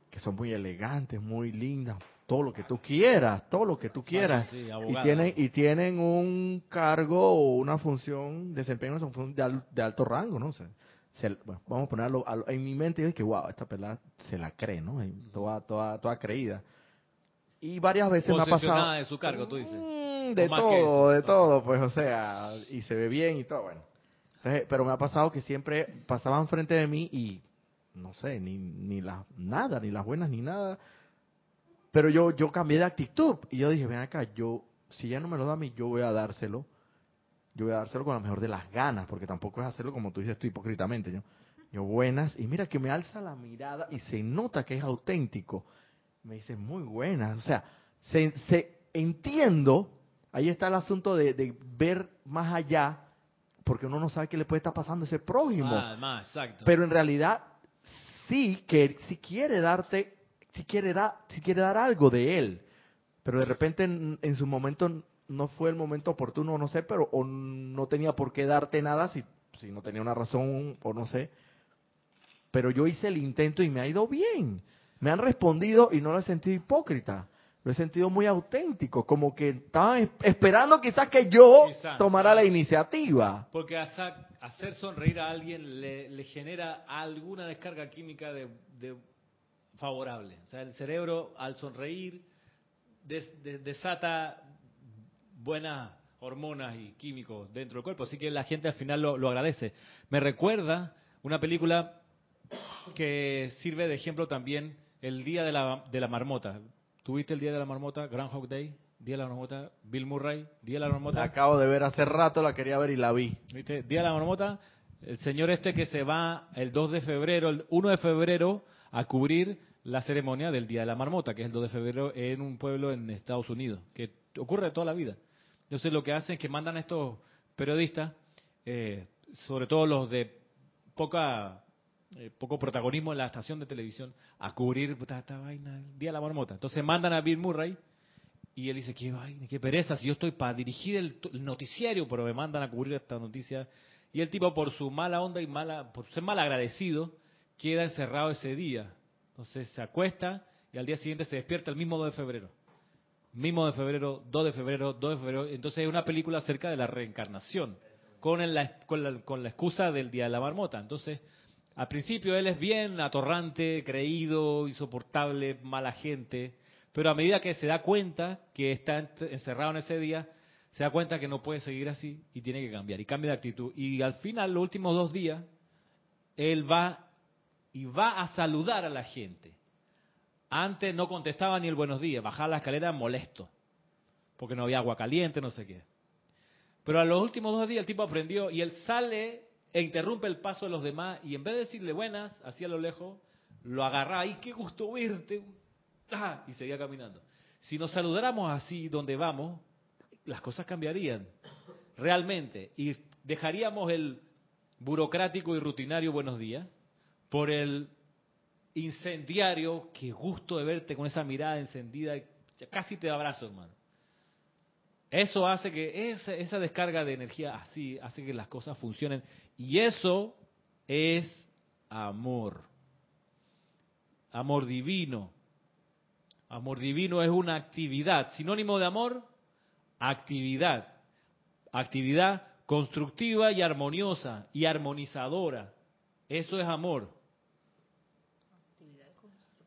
que son muy elegantes, muy lindas, todo lo que tú quieras, todo lo que tú quieras. y tienen y tienen un cargo o una función, desempeño de, de alto rango, ¿no? vamos a ponerlo en mi mente y es que, wow, esta pelada se la cree, ¿no? Toda, toda, toda creída. Y varias veces me ha pasado... de su cargo, tú dices. Mm, de todo, de todo, pues, o sea, y se ve bien y todo, bueno. pero me ha pasado que siempre pasaban frente de mí y no sé, ni, ni las nada, ni las buenas ni nada. Pero yo, yo cambié de actitud y yo dije, ven acá, yo, si ya no me lo da a mí, yo voy a dárselo. Yo voy a dárselo con la mejor de las ganas, porque tampoco es hacerlo como tú dices tú hipócritamente. Yo, yo buenas, y mira que me alza la mirada y se nota que es auténtico. Me dice, muy buenas. O sea, se, se entiendo, ahí está el asunto de, de ver más allá, porque uno no sabe qué le puede estar pasando a ese prójimo. Ah, más, exacto. Pero en realidad sí que si quiere darte, si quiere, dar, si quiere dar algo de él, pero de repente en, su momento no fue el momento oportuno, no sé, pero o no tenía por qué darte nada si, si no tenía una razón o no sé. Pero yo hice el intento y me ha ido bien. Me han respondido y no lo he sentido hipócrita. Lo he sentido muy auténtico, como que estaban esperando quizás que yo tomara la iniciativa. Porque hacer sonreír a alguien le, genera alguna descarga química de, favorable. O sea, el cerebro al sonreír desata buenas hormonas y químicos dentro del cuerpo, así que la gente al final lo, lo agradece. Me recuerda una película que sirve de ejemplo también, El Día de la, de la Marmota. ¿Tuviste el Día de la Marmota, Groundhog Day? Día de la Marmota, Bill Murray, Día de la Marmota. La acabo de ver hace rato, la quería ver y la vi. ¿Viste? Día de la Marmota, el señor este que se va el 2 de febrero, el 1 de febrero, a cubrir la ceremonia del Día de la Marmota, que es el 2 de febrero en un pueblo en Estados Unidos, que ocurre toda la vida. Entonces lo que hacen es que mandan a estos periodistas, eh, sobre todo los de poca eh, poco protagonismo en la estación de televisión a cubrir esta, vaina, el Día de la Marmota. Entonces mandan a Bill Murray y él dice, qué vaina, qué pereza, si yo estoy para dirigir el, noticiario, pero me mandan a cubrir esta noticia. Y el tipo, por su mala onda y mala, por ser mal agradecido, queda encerrado ese día. Entonces se acuesta y al día siguiente se despierta el mismo 2 de febrero. Mismo de febrero, 2 de febrero, 2 de febrero. Entonces es una película acerca de la reencarnación, con, la excusa del Día de la Marmota. Entonces al principio él es bien atorrante, creído, insoportable, mala gente, pero a medida que se da cuenta que está encerrado en ese día, se da cuenta que no puede seguir así y tiene que cambiar y cambia de actitud. Y al final, los últimos dos días, él va y va a saludar a la gente. Antes no contestaba ni el buenos días, bajaba la escalera molesto, porque no había agua caliente, no sé qué. Pero a los últimos dos días el tipo aprendió y él sale e interrumpe el paso de los demás y en vez de decirle buenas, hacia lo lejos, lo agarra, ¡ay, qué gusto verte! Ah, y seguía caminando. Si nos saludáramos así donde vamos, las cosas cambiarían, realmente, y dejaríamos el burocrático y rutinario buenos días por el incendiario, qué gusto de verte con esa mirada encendida, casi te abrazo, hermano. Eso hace que esa, esa, descarga de energía así hace que las cosas funcionen. Y eso es amor. Amor divino. Amor divino es una actividad. Sinónimo de amor, actividad. Actividad constructiva y armoniosa y armonizadora. Eso es amor.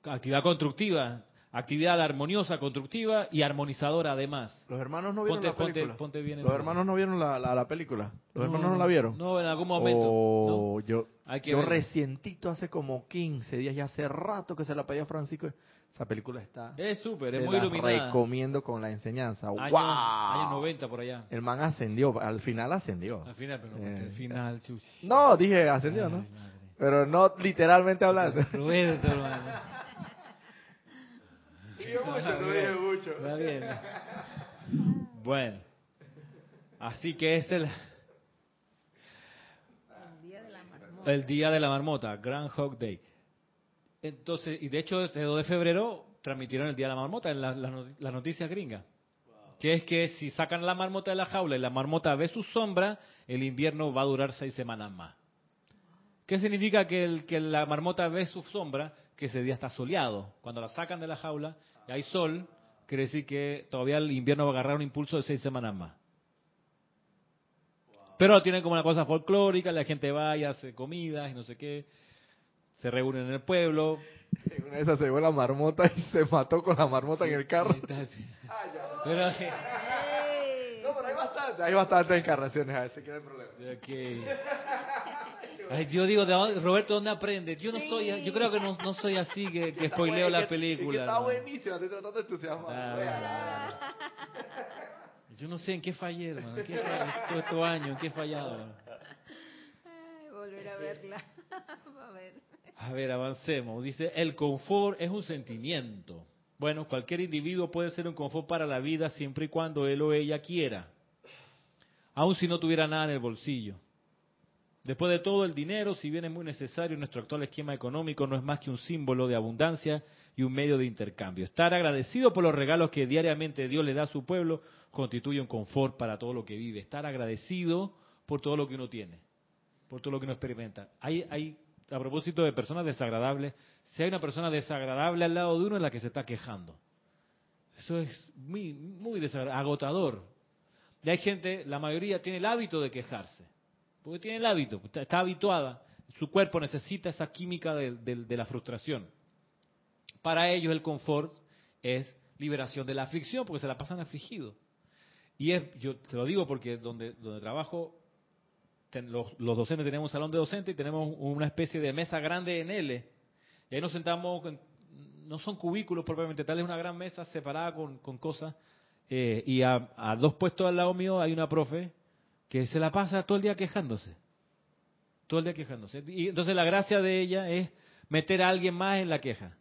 Actividad constructiva. Actividad armoniosa, constructiva y armonizadora además. Los hermanos no vieron la película. Los hermanos no vieron la, película. Los hermanos no la vieron. No, en algún momento. Oh, yo yo recientito hace como 15 días, ya hace rato que se la pedí a Francisco. Esa película está. Es súper, es muy iluminada. recomiendo con la enseñanza. Años, ¡Wow! Años 90 por allá. El man ascendió, al final ascendió. Al final, pero eh, al final. No, dije ascendió, ¿no? Pero no literalmente hablando. Roberto, hermano mucho, Bueno, así que es el, el día de la marmota, Grand Hog Day. Entonces, y de hecho, este 2 de febrero transmitieron el día de la marmota en las la, noticias gringas. Que es que si sacan la marmota de la jaula y la marmota ve su sombra, el invierno va a durar seis semanas más. ¿Qué significa que, el, que la marmota ve su sombra? Que ese día está soleado. Cuando la sacan de la jaula, y hay sol, quiere decir que todavía el invierno va a agarrar un impulso de seis semanas más. Pero lo tienen como una cosa folclórica, la gente va y hace comidas y no sé qué, se reúnen en el pueblo. En una de esas se llevó la marmota y se mató con la marmota en el carro. Pero, no, pero a estar. Hay bastantes encarnaciones, a ese que no hay problema. Okay. Ay, yo digo, Roberto, ¿dónde aprende? Yo no soy, yo creo que no, no soy así que, que spoileo la película. está buenísima, estoy tratando de entusiasmar. Ah, yo no sé en qué fallé, hermano. ¿En qué fallé todos estos años? ¿En qué he fallado? Ay, volver a verla. a ver. A ver, avancemos. Dice, el confort es un sentimiento. Bueno, cualquier individuo puede ser un confort para la vida siempre y cuando él o ella quiera. Aun si no tuviera nada en el bolsillo. Después de todo, el dinero, si bien es muy necesario en nuestro actual esquema económico, no es más que un símbolo de abundancia y un medio de intercambio. Estar agradecido por los regalos que diariamente Dios le da a su pueblo constituye un confort para todo lo que vive. Estar agradecido por todo lo que uno tiene, por todo lo que uno experimenta. Hay, hay a propósito de personas desagradables, si hay una persona desagradable al lado de uno es la que se está quejando. Eso es muy, muy agotador. Y hay gente, la mayoría tiene el hábito de quejarse, porque tiene el hábito, está, habituada, su cuerpo necesita esa química de, la frustración. Para ellos el confort es liberación de la aflicción, porque se la pasan afligidos. Y es, yo te lo digo porque donde, donde trabajo los, docentes tenemos un salón de docentes y tenemos una especie de mesa grande en L. Y ahí nos sentamos, no son cubículos propiamente tal, es una gran mesa separada con, cosas. Eh, y a, dos puestos al lado mío hay una profe que se la pasa todo el día quejándose. Todo el día quejándose. Y entonces la gracia de ella es meter a alguien más en la queja.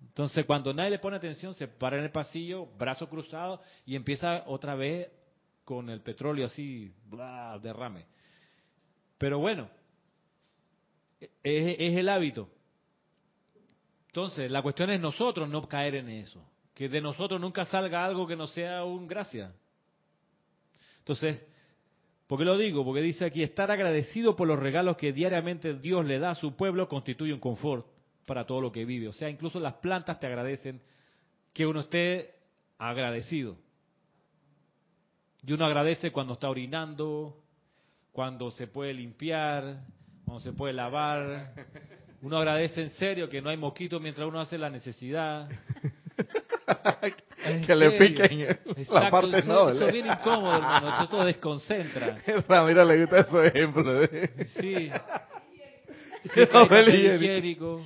Entonces cuando nadie le pone atención, se para en el pasillo, brazo cruzado, y empieza otra vez con el petróleo así, bla, derrame. Pero bueno, es, el hábito. Entonces, la cuestión es nosotros no caer en eso. Que de nosotros nunca salga algo que no sea un gracia. Entonces, ¿por qué lo digo? Porque dice aquí, estar agradecido por los regalos que diariamente Dios le da a su pueblo constituye un confort para todo lo que vive. O sea, incluso las plantas te agradecen que uno esté agradecido. Y uno agradece cuando está orinando, cuando se puede limpiar, cuando se puede lavar. Uno agradece en serio que no hay mosquitos mientras uno hace la necesidad. que le piquen la parte eso, no. Eso es bien incómodo, hermano. Eso desconcentra. Ramiro le gusta ese ejemplo. Sí. Se cae higiénico.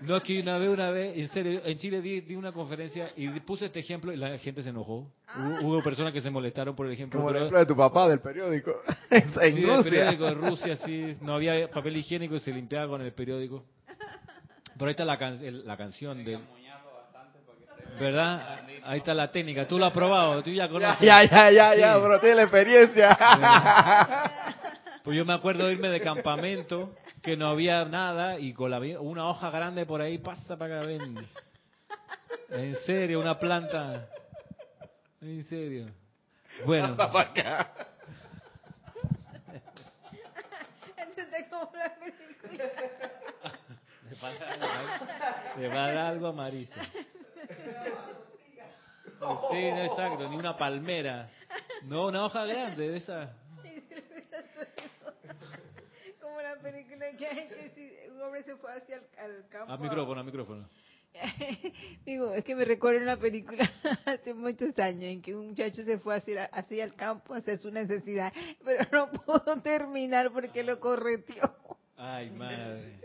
No, es que una vez, una vez, en serio, en Chile di, una conferencia y puse este ejemplo y la gente se enojó. Hubo, personas que se molestaron por el ejemplo. Como el ejemplo de tu papá del periódico. en sí, Rusia. periódico de Rusia, sí. No había papel higiénico y se limpiaba con el periódico. Pero ahí está la, la canción de... ¿Verdad? Ahí está la técnica. Tú lo has probado, tú ya conoces. Ya, ya, ya, ya, pero tiene la experiencia. Pues yo me acuerdo de irme de campamento que no había nada y con la, una hoja grande por ahí pasa para que ven. En serio, una planta. En serio. Bueno. Pasa para acá. Le va a dar algo a Marisa. Sí, no, exacto, ni una palmera. No, una hoja grande de esa. película que hay que si un hombre se fue hacia el al campo. A micrófono, a micrófono. Digo, es que me recuerdo una película hace muchos años en que un muchacho se fue hacia, hacia el campo a hacer su necesidad, pero no pudo terminar porque lo correteó. Ay, madre.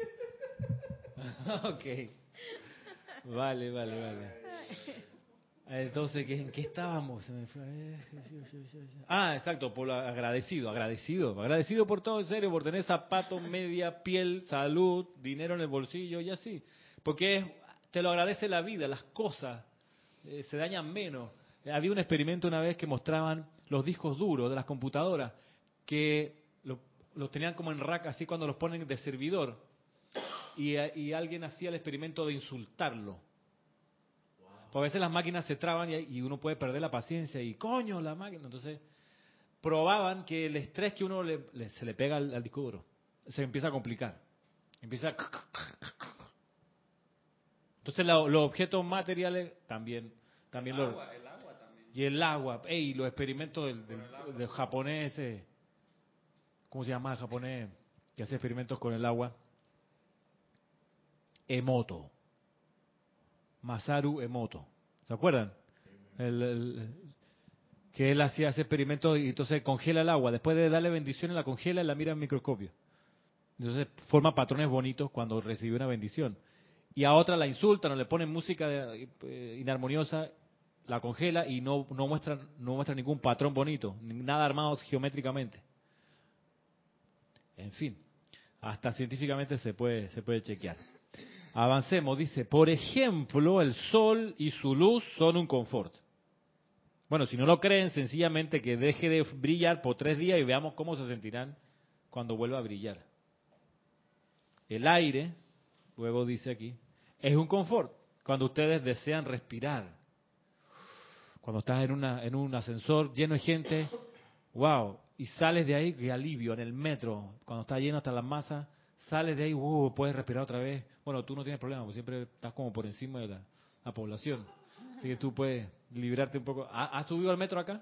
ok. Vale, vale, vale. Entonces, ¿en qué estábamos? Ah, exacto, por agradecido, agradecido, agradecido por todo, en serio, por tener zapatos, media, piel, salud, dinero en el bolsillo y así. Porque te lo agradece la vida, las cosas eh, se dañan menos. Había un experimento una vez que mostraban los discos duros de las computadoras, que los tenían como en rack, así cuando los ponen de servidor, y, y alguien hacía el experimento de insultarlo porque a veces las máquinas se traban y, uno puede perder la paciencia y coño la máquina. Entonces probaban que el estrés que uno le, se le pega al, disco duro se empieza a complicar. Empieza Entonces los objetos materiales también, también el agua, el agua también. Y el agua, ey, los experimentos del, del, japonés, ¿cómo se llama el japonés que hace experimentos con el agua? Emoto. Masaru Emoto. ¿Se acuerdan? que él hacía ese experimento y entonces congela el agua. Después de darle bendiciones, la congela y la mira en microscopio. Entonces forma patrones bonitos cuando recibe una bendición. Y a otra la insultan o le ponen música eh, inarmoniosa, la congela y no, no, muestra, no muestra ningún patrón bonito, nada armado geométricamente. En fin, hasta científicamente se puede, se puede chequear. Avancemos, dice, por ejemplo, el sol y su luz son un confort. Bueno, si no lo creen, sencillamente que deje de brillar por tres días y veamos cómo se sentirán cuando vuelva a brillar. El aire, luego dice aquí, es un confort cuando ustedes desean respirar. Cuando estás en, una, en un ascensor lleno de gente, wow, y sales de ahí, qué alivio, en el metro, cuando está lleno hasta las masas, sales de ahí, uh, puedes respirar otra vez. Bueno, tú no tienes problema, porque siempre estás como por encima de la población. Así que tú puedes librarte un poco. ¿Has subido al metro acá?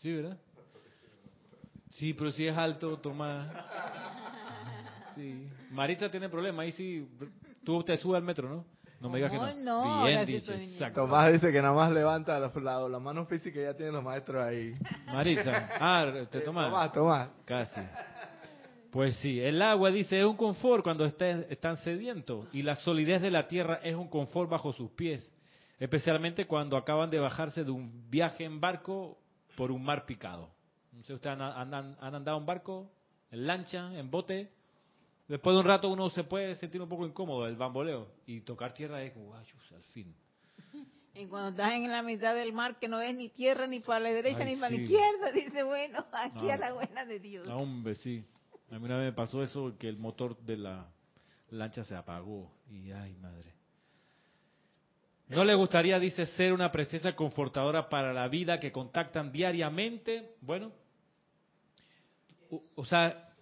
Sí, ¿verdad? Sí, pero si es alto, toma. Sí. Marisa tiene problema, ahí sí. Tú te subes al metro, ¿no? No me digas que no. No, Bien, dice. Exacto. Tomás dice que nada más levanta los lados, la mano física ya tienen los maestros ahí. Marisa, ah, te tomas. Tomás, Tomás. Casi. Pues sí, el agua dice es un confort cuando están sedientos y la solidez de la tierra es un confort bajo sus pies especialmente cuando acaban de bajarse de un viaje en barco por un mar picado. No sé, ¿ustedes han, andado en barco, en lancha, en bote? Después de un rato uno se puede sentir un poco incómodo, el bamboleo, y tocar tierra es como, al fin. Y cuando estás en la mitad del mar, que no ves ni tierra ni para la derecha ni para la izquierda, dice, bueno, aquí a la buena de Dios. No, hombre, sí. A mí una vez me pasó eso, que el motor de la lancha se apagó. Y, ay, madre. ¿No le gustaría, dice, ser una presencia confortadora para la vida que contactan diariamente? Bueno, o, sea,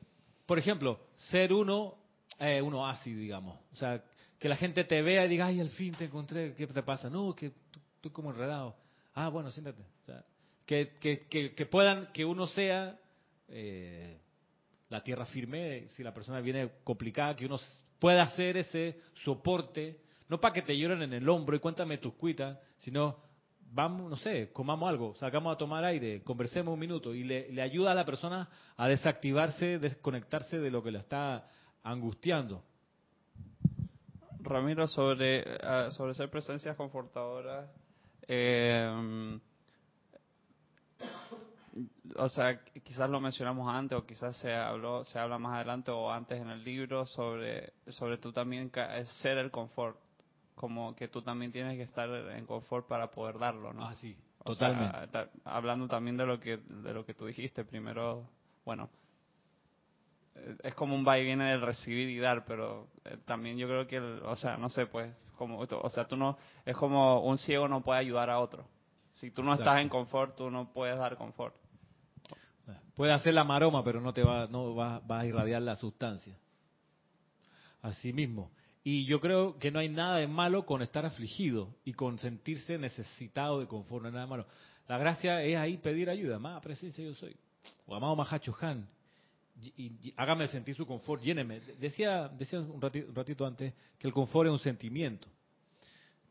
por ejemplo, ser uno, eh, uno así, digamos. O sea, que la gente te vea y diga, ay, al fin te encontré, ¿qué te pasa? No, que estoy como enredado. Ah, bueno, siéntate. O sea, que, que, que, puedan, que uno sea eh, la tierra firme, si la persona viene complicada, que uno pueda hacer ese soporte no para que te lloren en el hombro y cuéntame tus cuitas, sino vamos, no sé, comamos algo, sacamos a tomar aire, conversemos un minuto y le, ayuda a la persona a desactivarse, desconectarse de lo que le está angustiando. Ramiro, sobre, eh, sobre ser presencias confortadoras, eh, o sea, quizás lo mencionamos antes o quizás se habló, se habla más adelante o antes en el libro sobre, sobre tú también ser el confort como que tú también tienes que estar en confort para poder darlo, ¿no? Ah, sí, totalmente. hablando también de lo que de lo que tú dijiste, primero, bueno, eh, es como un va y viene del recibir y dar, pero eh, también yo creo que, o sea, no sé, pues, como, o sea, tú no, es como un ciego no puede ayudar a otro. Si tú no estás en confort, tú no puedes dar confort. Puede hacer la maroma, pero no te va, no va, va a irradiar la sustancia. Así mismo. Y yo creo que no hay nada de malo con estar afligido y con sentirse necesitado de confort, no hay nada de malo. La gracia es ahí pedir ayuda, más presencia yo soy. O amado Mahacho Han, y, hágame sentir su confort, lléneme. Decía, decía un ratito, antes que el confort es un sentimiento.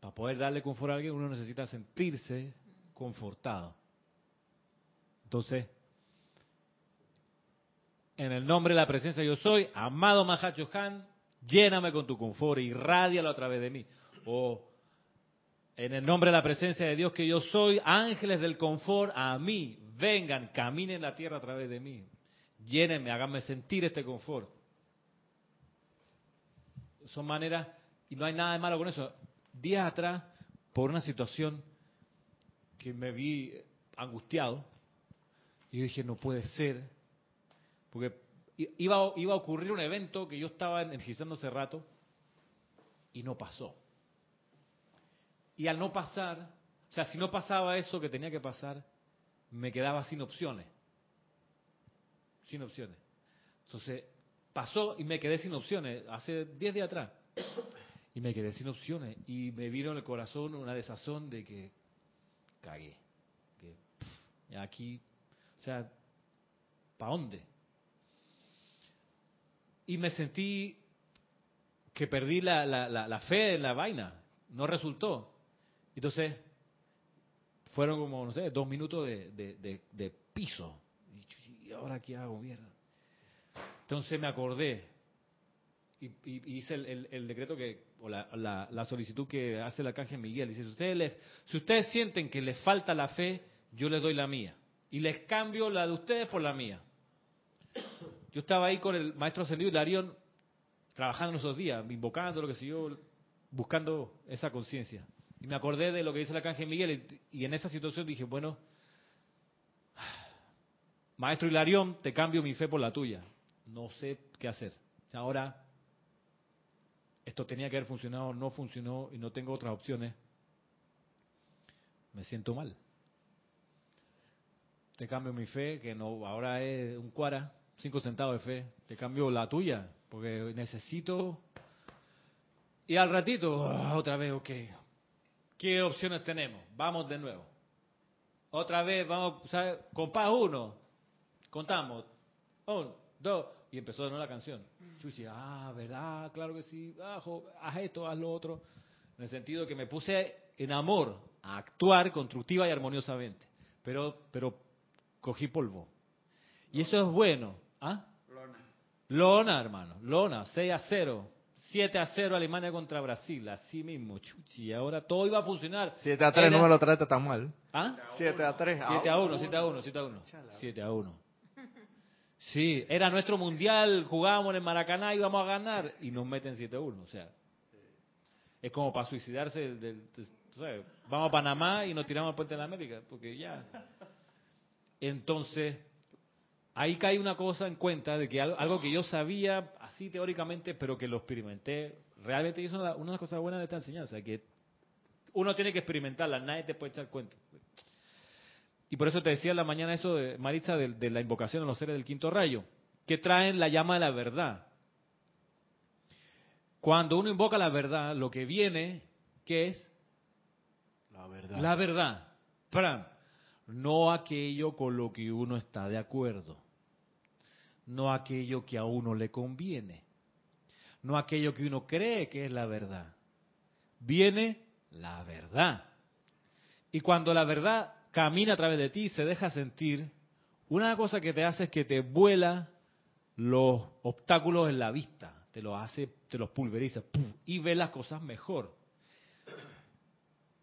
Para poder darle confort a alguien uno necesita sentirse confortado. Entonces, en el nombre de la presencia yo soy, amado Mahacho Han, lléname con tu confort, irradialo a través de mí. O en el nombre de la presencia de Dios que yo soy, ángeles del confort a mí, vengan, caminen la tierra a través de mí. Llénenme, háganme sentir este confort. Son maneras, y no hay nada de malo con eso. Días atrás, por una situación que me vi angustiado, y yo dije, no puede ser, porque iba, iba a ocurrir un evento que yo estaba energizando hace rato y no pasó. Y al no pasar, o sea, si no pasaba eso que tenía que pasar, me quedaba sin opciones. Sin opciones. Entonces, pasó y me quedé sin opciones, hace 10 días atrás. Y me quedé sin opciones. Y me vino en el corazón una desazón de que cagué. Que aquí, o sea, ¿para dónde? Y me sentí que perdí la, fe en la vaina, no resultó. Entonces, fueron como, no sé, dos minutos de, de, de- piso. Y, ¿y ahora qué hago, mierda? Entonces me acordé y, y- hice el, el- decreto que, o la, la- la solicitud que hace el arcángel Miguel. Dice, ustedes, les- si ustedes sienten que les falta la fe, yo les doy la mía. Y les cambio la de ustedes por la mía. Yo estaba ahí con el maestro ascendido Hilarión, trabajando esos días, invocando lo que sé yo, buscando esa conciencia. Y me acordé de lo que dice el arcángel Miguel y, y en esa situación dije, bueno, maestro Hilarión, te cambio mi fe por la tuya. No sé qué hacer. Ahora, esto tenía que haber funcionado, no funcionó y no tengo otras opciones. Me siento mal. Te cambio mi fe, que no ahora es un cuara, cinco centavos de fe. Te cambio la tuya, porque necesito. Y al ratito, ah, otra vez, ok. ¿Qué opciones tenemos? Vamos de nuevo. Otra vez, vamos, ¿sabes? compás uno. Contamos. Un, dos. Y empezó de nuevo la canción. Chuchi, ah, ¿verdad? Claro que sí. Ah, jo, haz esto, haz lo otro. En el sentido que me puse en amor a actuar constructiva y armoniosamente. Pero, pero cogí polvo. Y eso es bueno. ¿Ah? Lona. Lona, hermano. Lona, 6 a 0. 7 a 0 Alemania contra Brasil. Así mismo, chuchi. Ahora todo iba a funcionar. 7 a 3 Era- no me lo trata tan mal. ¿Ah? 7 a 3. 7 a 1, 7 a 1, 7 a 1. 7 a 1. Sí, era nuestro mundial, jugábamos en el Maracaná, íbamos a ganar y nos meten 7 a 1. O sea, es como para suicidarse. Del, del- del- sabes, vamos a Panamá y nos tiramos al puente de la América, porque ya. Entonces, ahí cae una cosa en cuenta de que algo, que yo sabía así teóricamente, pero que lo experimenté, realmente es una, una de las cosas buenas de esta enseñanza, que uno tiene que experimentarla, nadie te puede echar cuento. Y por eso te decía en la mañana eso, de, Maritza, de, de la invocación a los seres del quinto rayo, que traen la llama de la verdad. Cuando uno invoca la verdad, lo que viene, ¿qué es? La verdad. La verdad. Pram. No aquello con lo que uno está de acuerdo. No aquello que a uno le conviene. No aquello que uno cree que es la verdad. Viene la verdad. Y cuando la verdad camina a través de ti y se deja sentir, una cosa que te hace es que te vuela los obstáculos en la vista. Te los hace, te los pulveriza y ves las cosas mejor.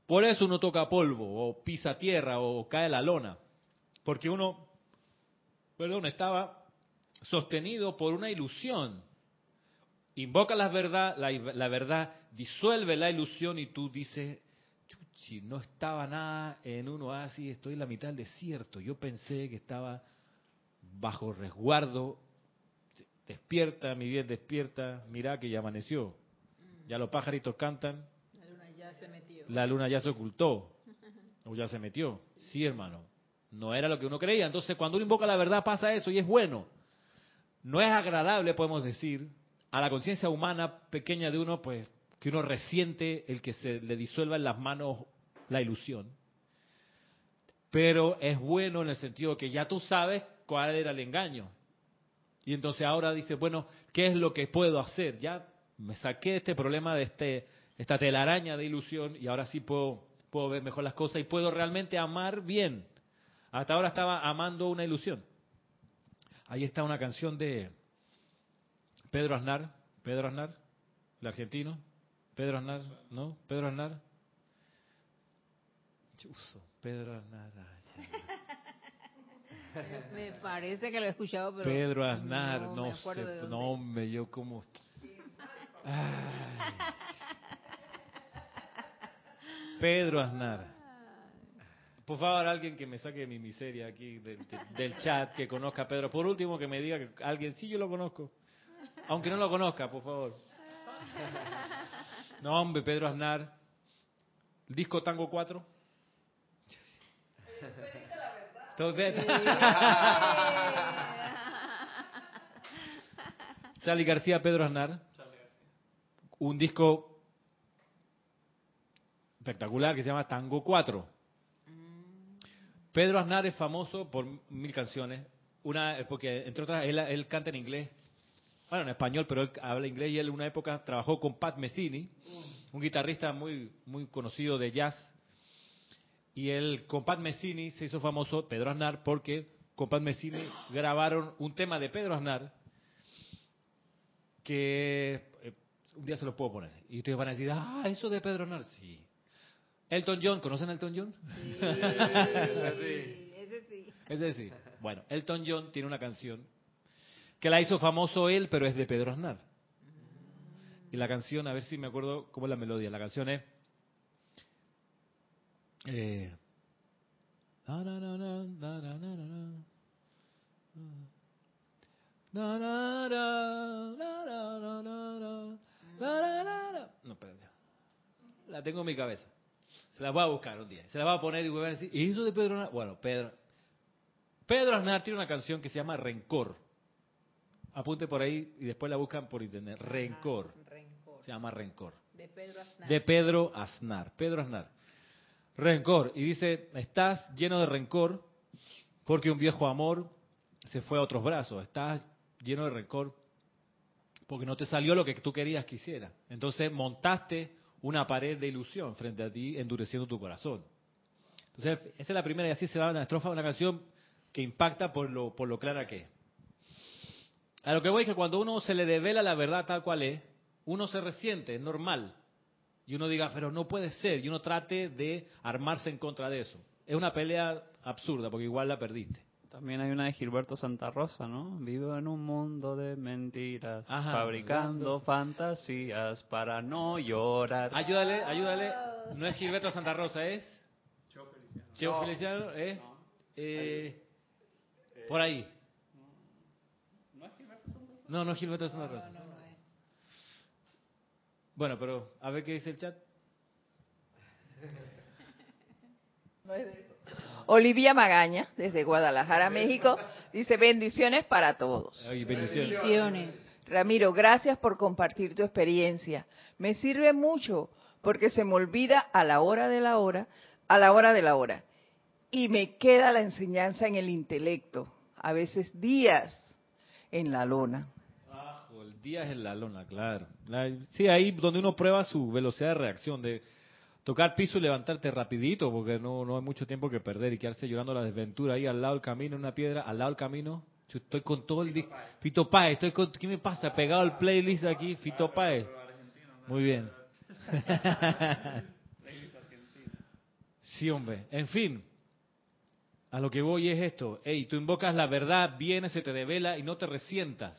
Por eso uno toca polvo, o pisa tierra, o cae la lona. Porque uno, perdón, estaba sostenido por una ilusión. Invoca la verdad, la, la verdad disuelve la ilusión y tú dices, si no estaba nada en un oasis, estoy en la mitad del desierto. Yo pensé que estaba bajo resguardo. Despierta, mi bien, despierta. Mira que ya amaneció. Ya los pajaritos cantan. La luna ya se ocultó. O ya se metió. Sí, hermano. No era lo que uno creía. Entonces, cuando uno invoca la verdad, pasa eso y es bueno. No es agradable, podemos decir, a la conciencia humana pequeña de uno, pues, que uno resiente el que se le disuelva en las manos la ilusión. Pero es bueno en el sentido que ya tú sabes cuál era el engaño. Y entonces ahora dice, bueno, ¿qué es lo que puedo hacer? Ya me saqué de este problema de este, esta telaraña de ilusión y ahora sí puedo, puedo ver mejor las cosas y puedo realmente amar bien. Hasta ahora estaba amando una ilusión. Ahí está una canción de Pedro Aznar, Pedro Aznar, el argentino. Pedro Aznar, ¿no? Pedro Aznar. Chuso, Pedro Aznar. Me parece que lo he escuchado, pero Pedro Aznar, no, no, me acuerdo de sé, no, hombre, yo como... Ay. Pedro Aznar. Por favor, alguien que me saque de mi miseria aquí del, del chat, que conozca a Pedro. Por último, que me diga que alguien, sí, yo lo conozco. Aunque no lo conozca, por favor. No, hombre, Pedro Aznar. El disco Tango 4. Entonces, Charlie García, Pedro Aznar. Un disco espectacular que se llama Tango 4. Pedro Aznar es famoso por mil canciones. Una, porque, entre otras, él, él canta en inglés. Bueno, en español, pero él habla inglés y él en una época trabajó con Pat Metheny, un guitarrista muy, muy conocido de jazz. Y el compadre Messini se hizo famoso, Pedro Aznar, porque compadre Messini grabaron un tema de Pedro Aznar que eh, un día se los puedo poner. Y ustedes van a decir, ah, eso de Pedro Aznar, sí. Elton John, ¿conocen a Elton John? Ese sí. Ese sí. Bueno, Elton John tiene una canción que la hizo famoso él, pero es de Pedro Aznar. Y la canción, a ver si me acuerdo cómo es la melodía. La canción es. No, perdón. La tengo en mi cabeza. Se la voy a buscar un día. Se la voy a poner y voy a decir, ¿y eso de Pedro Aznar? Bueno, Pedro, Pedro Aznar tiene una canción que se llama Rencor. Apunte por ahí y después la buscan por internet. Rencor. Rencor. Se llama Rencor. De Pedro Aznar. De Pedro Aznar. Pedro Aznar. Rencor. Y dice, estás lleno de rencor porque un viejo amor se fue a otros brazos. Estás lleno de rencor porque no te salió lo que tú querías que hiciera. Entonces montaste una pared de ilusión frente a ti, endureciendo tu corazón. Entonces, esa es la primera y así se va una estrofa de una canción que impacta por lo, por lo clara que es. A lo que voy es que cuando uno se le devela la verdad tal cual es, uno se resiente, es normal. Y uno diga, pero no puede ser, y uno trate de armarse en contra de eso. Es una pelea absurda, porque igual la perdiste. También hay una de Gilberto Santa Rosa, ¿no? Vivo en un mundo de mentiras, Ajá. fabricando fantasías para no llorar. Ayúdale, ayúdale. No es Gilberto Santa Rosa, es... Cheo Feliciano, es... eh, por ahí. No, no es Gilberto Santa Rosa. No, no, no es. Bueno, pero a ver qué dice el chat. Olivia Magaña, desde Guadalajara, México, dice bendiciones para todos. Ay, bendiciones. Bendiciones. Ramiro, gracias por compartir tu experiencia. Me sirve mucho porque se me olvida a la hora de la hora, a la hora de la hora. Y me queda la enseñanza en el intelecto, a veces días en la lona. Bajo, el día es en la lona, claro. La- sí, ahí donde uno prueba su velocidad de reacción, de tocar piso y levantarte rapidito, porque no, no hay mucho tiempo que perder y quedarse llorando la desventura ahí al lado del camino, en una piedra, al lado del camino. Yo estoy con todo el disco. Fito Páez, estoy con... ¿Qué me pasa? Pegado al playlist aquí, Fito Páez. Muy bien. Sí, hombre. En fin, a lo que voy es esto. Ey, tú invocas la verdad, viene, se te devela y no te resientas.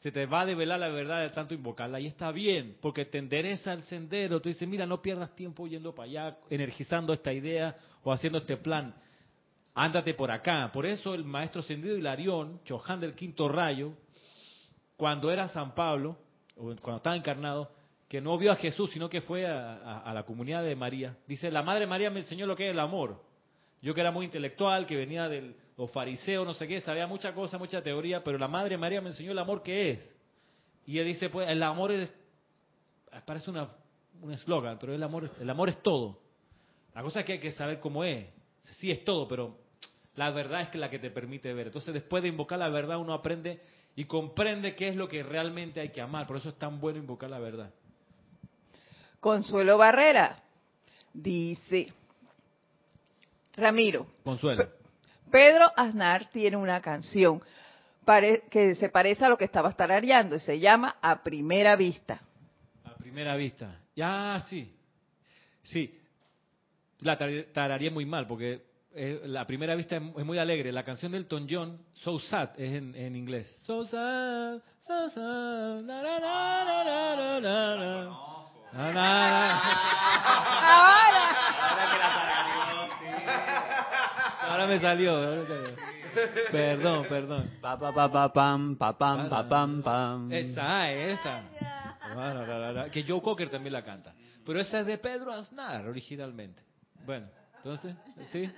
Se te va a develar la verdad de tanto invocarla y está bien, porque te endereza el sendero. Tú dices, mira, no pierdas tiempo yendo para allá, energizando esta idea o haciendo este plan. Ándate por acá. Por eso el maestro Sendido Hilarión, Choján del Quinto Rayo, cuando era San Pablo, o cuando estaba encarnado, que no vio a Jesús, sino que fue a, a- a la comunidad de María. Dice, la Madre María me enseñó lo que es el amor. Yo que era muy intelectual, que venía del los fariseos, no sé qué, sabía mucha cosa, mucha teoría, pero la Madre María me enseñó el amor que es. Y él dice, pues, el amor es, parece una, un eslogan, pero el amor, el amor es todo. La cosa es que hay que saber cómo es. Sí es todo, pero la verdad es que la que te permite ver. Entonces, después de invocar la verdad, uno aprende y comprende qué es lo que realmente hay que amar. Por eso es tan bueno invocar la verdad. Consuelo Barrera dice, Ramiro, Consuelo. Pedro Aznar tiene una canción pare- que se parece a lo que estabas tarareando y se llama A Primera Vista. A primera vista. Ya, sí. Sí. La tar- tararía muy mal porque eh, la primera vista es, es muy alegre. La canción del Elton John, So Sad, es en, en inglés. So sad, so sad. na, na, na, na, na, na, na, na. Na, na, na. Ahora que la tarareó, sí. Ahora me salió. ahora me salió. Perdón, perdón. Pa pa pa pa pam pa pam pa pam pam. Esa, esa. Que Joe Cocker también la canta. Pero esa es de Pedro Aznar originalmente. Bueno, entonces, ¿sí?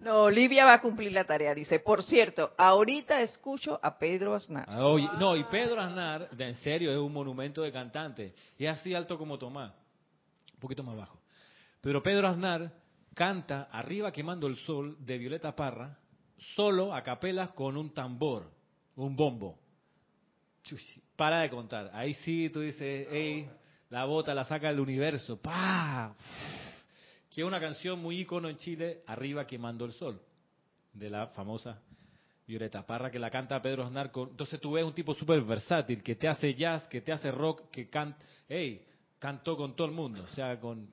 No, Olivia va a cumplir la tarea. Dice, por cierto, ahorita escucho a Pedro Aznar. Ah, oye, no, y Pedro Aznar, en serio, es un monumento de cantante. Y es así alto como Tomás. Un poquito más bajo. Pero Pedro Aznar canta Arriba quemando el sol de Violeta Parra, solo a capelas con un tambor, un bombo. Para de contar. Ahí sí tú dices, hey, la bota la saca del universo. ¡Pah! que es una canción muy ícono en Chile, Arriba quemando el sol, de la famosa Violeta Parra, que la canta Pedro Aznar. con- Entonces tú ves un tipo súper versátil, que te hace jazz, que te hace rock, que canta, hey, cantó con todo el mundo, o sea, con,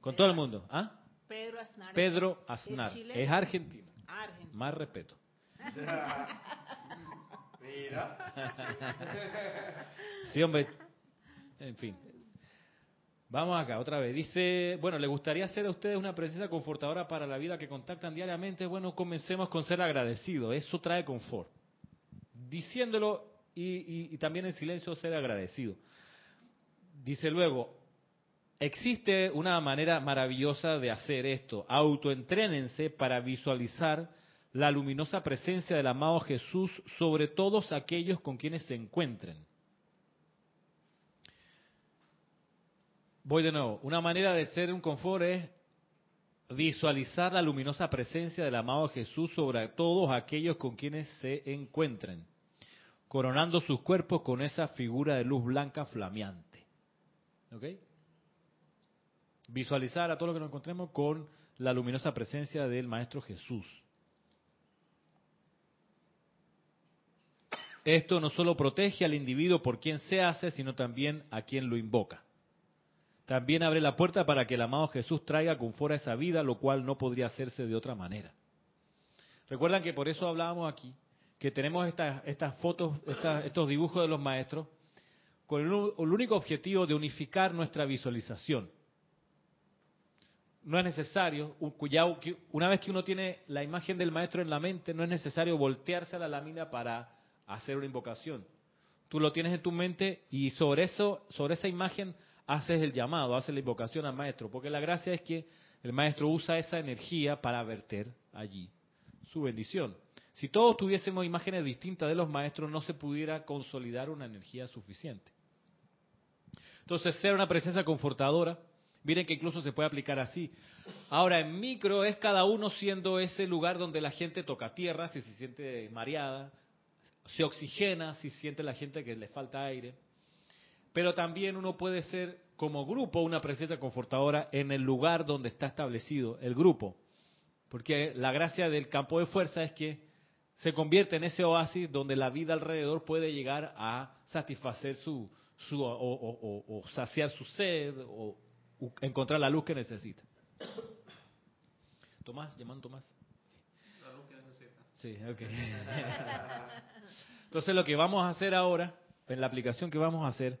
con todo el mundo. ¿Ah? Pedro Aznar. Pedro ¿Es Aznar, es argentino, Argentino. más respeto. Mira. Sí, hombre. En fin. Vamos acá, otra vez. Dice, bueno, ¿le gustaría ser a ustedes una presencia confortadora para la vida que contactan diariamente? Bueno, comencemos con ser agradecido. Eso trae confort. Diciéndolo y, y- y también en silencio ser agradecido. Dice luego, existe una manera maravillosa de hacer esto. Autoentrénense para visualizar la luminosa presencia del amado Jesús sobre todos aquellos con quienes se encuentren. Voy de nuevo. Una manera de ser un confort es visualizar la luminosa presencia del amado Jesús sobre todos aquellos con quienes se encuentren, coronando sus cuerpos con esa figura de luz blanca flameante. ¿Ok? Visualizar a todo lo que nos encontremos con la luminosa presencia del Maestro Jesús. Esto no solo protege al individuo por quien se hace, sino también a quien lo invoca. También abre la puerta para que el amado Jesús traiga confort a esa vida, lo cual no podría hacerse de otra manera. Recuerdan que por eso hablábamos aquí, que tenemos estas, estas fotos, estos dibujos de los maestros, con el, el único objetivo de unificar nuestra visualización. No es necesario, una vez que uno tiene la imagen del maestro en la mente, no es necesario voltearse a la lámina para hacer una invocación. Tú lo tienes en tu mente y sobre eso, sobre esa imagen haces el llamado, haces la invocación al maestro, porque la gracia es que el maestro usa esa energía para verter allí su bendición. Si todos tuviésemos imágenes distintas de los maestros, no se pudiera consolidar una energía suficiente. Entonces, ser una presencia confortadora, miren que incluso se puede aplicar así. Ahora, en micro es cada uno siendo ese lugar donde la gente toca tierra, si se siente mareada, se oxigena, si siente la gente que le falta aire. Pero también uno puede ser como grupo una presencia confortadora en el lugar donde está establecido el grupo. Porque la gracia del campo de fuerza es que se convierte en ese oasis donde la vida alrededor puede llegar a satisfacer su, o, o- saciar su sed o encontrar la luz que necesita. Tomás, llamando Tomás. La luz que necesita. Sí, ok. Entonces lo que vamos a hacer ahora, en la aplicación que vamos a hacer,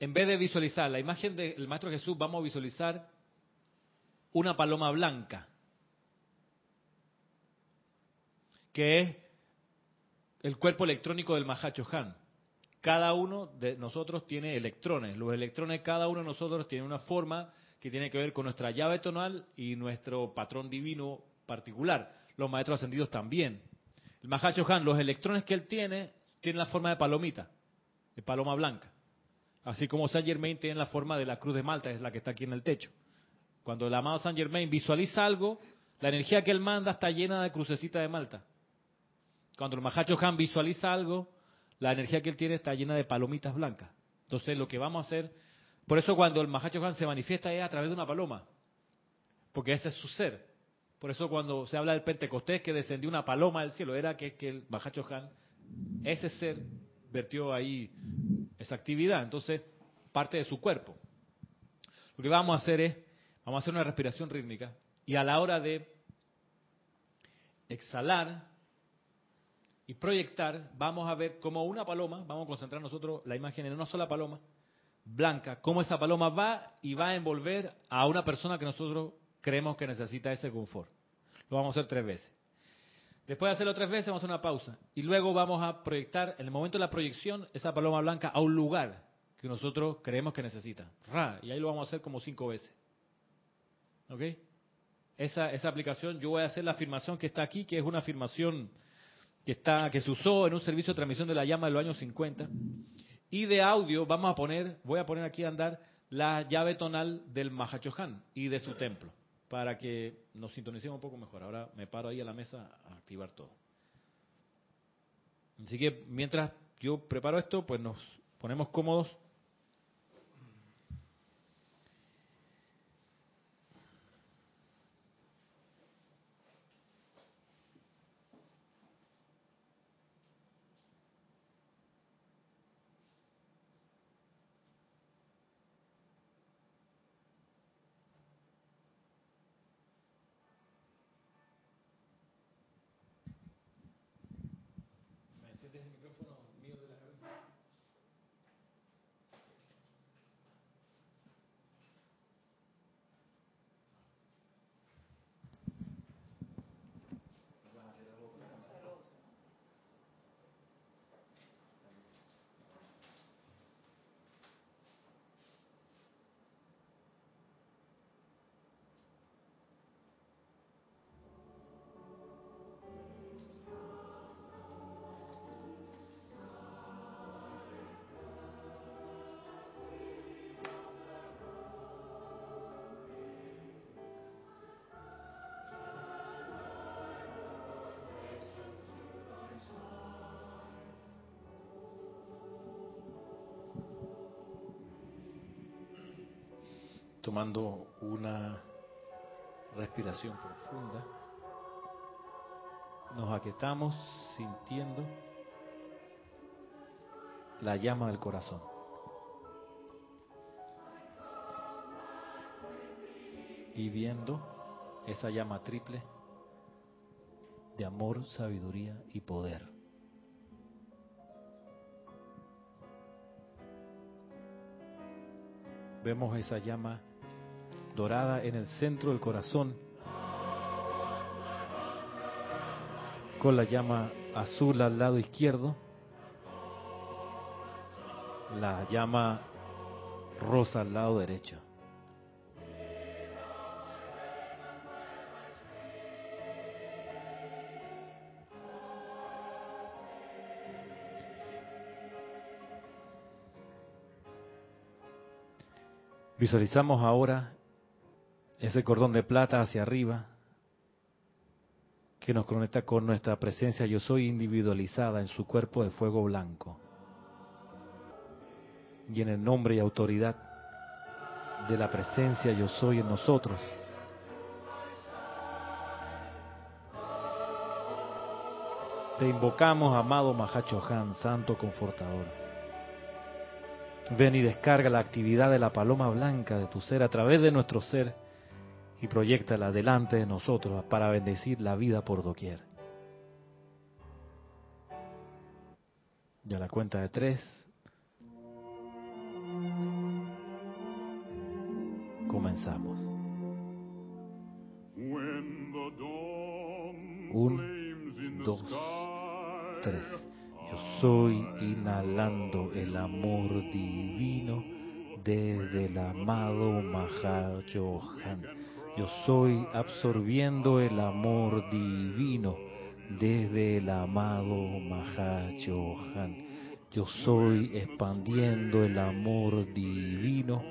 en vez de visualizar la imagen del Maestro Jesús, vamos a visualizar una paloma blanca, que es el cuerpo electrónico del Mahacho Han. Cada uno de nosotros tiene electrones. Los electrones, cada uno de nosotros tiene una forma que tiene que ver con nuestra llave tonal y nuestro patrón divino particular. Los maestros ascendidos también. El Mahacho Han, los electrones que él tiene, tienen la forma de palomita, de paloma blanca. Así como Saint Germain tiene la forma de la cruz de Malta, es la que está aquí en el techo. Cuando el amado Saint Germain visualiza algo, la energía que él manda está llena de crucecita de Malta. Cuando el Mahacho Han visualiza algo, la energía que él tiene está llena de palomitas blancas. Entonces lo que vamos a hacer, por eso cuando el Mahacho se manifiesta es a través de una paloma, porque ese es su ser. Por eso cuando se habla del Pentecostés que descendió una paloma del cielo, era que, que el Mahacho ese ser vertió ahí esa actividad, entonces parte de su cuerpo. Lo que vamos a hacer es, vamos a hacer una respiración rítmica y a la hora de exhalar y proyectar, vamos a ver como una paloma, vamos a concentrar nosotros la imagen en una sola paloma blanca, cómo esa paloma va y va a envolver a una persona que nosotros creemos que necesita ese confort. Lo vamos a hacer tres veces. Después de hacerlo tres veces, vamos a hacer una pausa. Y luego vamos a proyectar, en el momento de la proyección, esa paloma blanca a un lugar que nosotros creemos que necesita. Ra, y ahí lo vamos a hacer como cinco veces. ¿Ok? Esa, esa aplicación, yo voy a hacer la afirmación que está aquí, que es una afirmación que, está, que se usó en un servicio de transmisión de la llama de los años 50. Y de audio vamos a poner, voy a poner aquí a andar la llave tonal del Mahachohan y de su templo, para que nos sintonicemos un poco mejor. Ahora me paro ahí a la mesa a activar todo. Así que mientras yo preparo esto, pues nos ponemos cómodos. Tomando una respiración profunda, nos aquietamos sintiendo la llama del corazón. Y viendo esa llama triple de amor, sabiduría y poder. Vemos esa llama dorada en el centro del corazón, con la llama azul al lado izquierdo, la llama rosa al lado derecho. Visualizamos ahora ese cordón de plata hacia arriba que nos conecta con nuestra presencia yo soy individualizada en su cuerpo de fuego blanco. Y en el nombre y autoridad de la presencia yo soy en nosotros. Te invocamos, amado Mahacho Han, Santo Confortador. Ven y descarga la actividad de la paloma blanca de tu ser a través de nuestro ser y proyectala delante de nosotros para bendecir la vida por doquier. Ya la cuenta de tres. Comenzamos. Un, dos, tres. Yo soy inhalando el amor divino desde el amado Mahayohan yo soy absorbiendo el amor divino desde el amado Mahachohan. Yo soy expandiendo el amor divino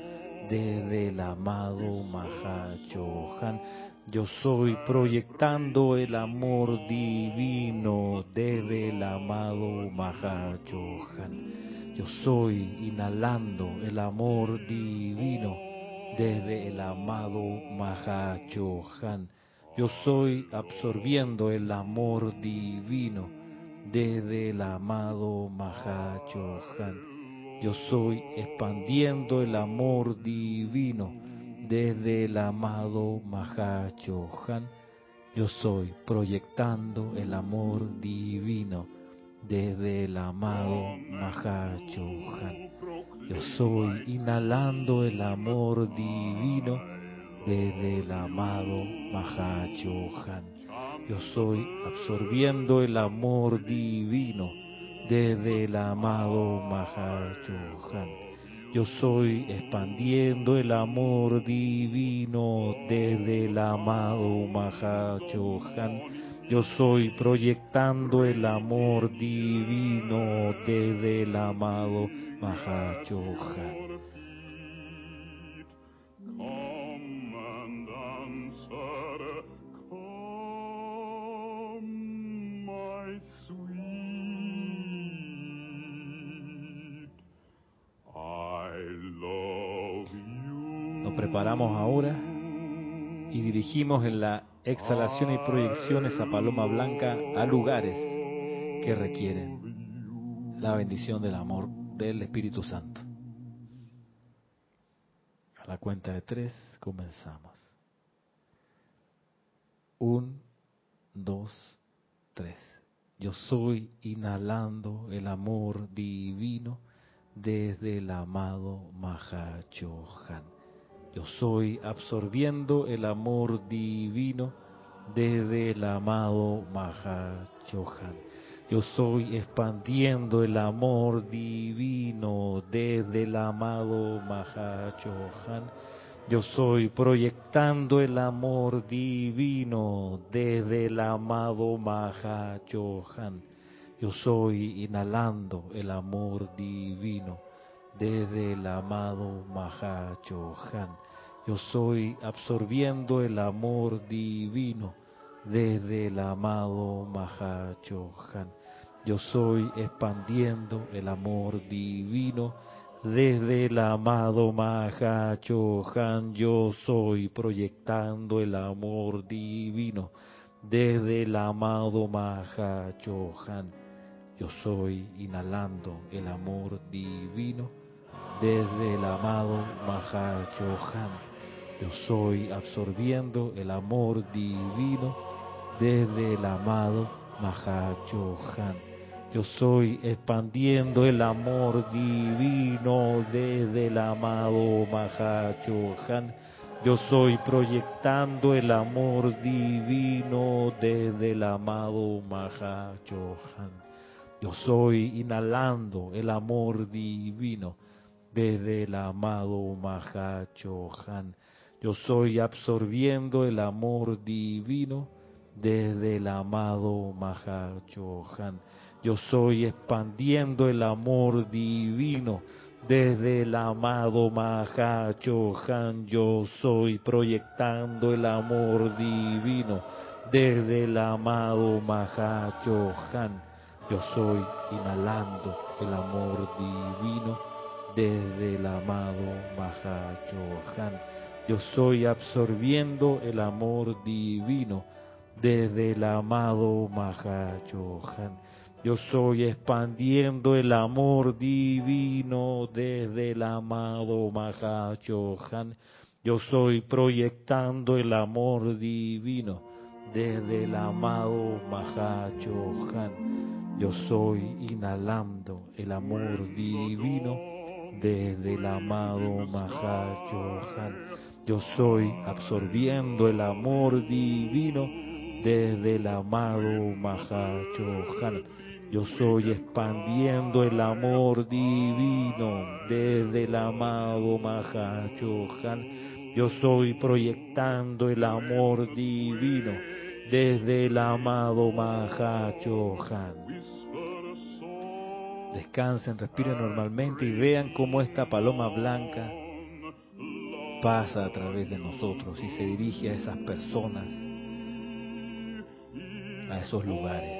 desde el amado Mahachohan. Yo soy proyectando el amor divino desde el amado Mahachohan. Yo soy inhalando el amor divino desde el amado Mahachohan. Yo soy absorbiendo el amor divino desde el amado Mahachohan. Yo soy expandiendo el amor divino desde el amado Mahachohan. Yo soy proyectando el amor divino desde el amado Mahachohan. Yo soy inhalando el amor divino desde el amado Mahachohan. Yo soy absorbiendo el amor divino desde el amado Mahachohan. Yo soy expandiendo el amor divino desde el amado Mahachohan. Yo soy proyectando el amor divino desde el amado Mahachohan. Nos preparamos ahora y dirigimos en la exhalación y proyección esa paloma blanca a lugares que requieren la bendición del amor del Espíritu Santo. A la cuenta de tres comenzamos. Un, dos, tres. Yo soy inhalando el amor divino desde el amado Mahachohan. Yo soy absorbiendo el amor divino desde el amado Mahachohan. Yo soy expandiendo el amor divino desde el amado Mahachohan. Yo soy proyectando el amor divino desde el amado Mahachohan. Yo soy inhalando el amor divino desde el amado Mahachohan. Yo soy absorbiendo el amor divino desde el amado Mahachohan. Yo soy expandiendo el amor divino desde el amado Mahachohan. Yo soy proyectando el amor divino desde el amado Mahachohan. Yo soy inhalando el amor divino desde el amado Mahachohan. Yo soy absorbiendo el amor divino desde el amado Mahachohan. Yo soy expandiendo el amor divino desde el amado Mahachohan. Yo soy proyectando el amor divino desde el amado Mahachohan. Yo soy inhalando el amor divino desde el amado Mahachohan. Yo soy absorbiendo el amor divino desde el amado Mahachohan. Yo soy expandiendo el amor divino desde el amado Mahachohan. Yo soy proyectando el amor divino desde el amado Mahachohan. Yo soy inhalando el amor divino desde el amado Mahachohan. Yo soy absorbiendo el amor divino desde el amado Mahachohan. Yo soy expandiendo el amor divino desde el amado Mahachohan. Yo soy proyectando el amor divino desde el amado Mahachohan. Yo soy inhalando el amor divino desde el amado Mahachohan. Yo soy absorbiendo el amor divino desde el amado Mahachohan. Yo soy expandiendo el amor divino desde el amado Mahachohan. Yo soy proyectando el amor divino desde el amado Mahachohan. Descansen, respiren normalmente y vean cómo esta paloma blanca pasa a través de nosotros y se dirige a esas personas, a esos lugares.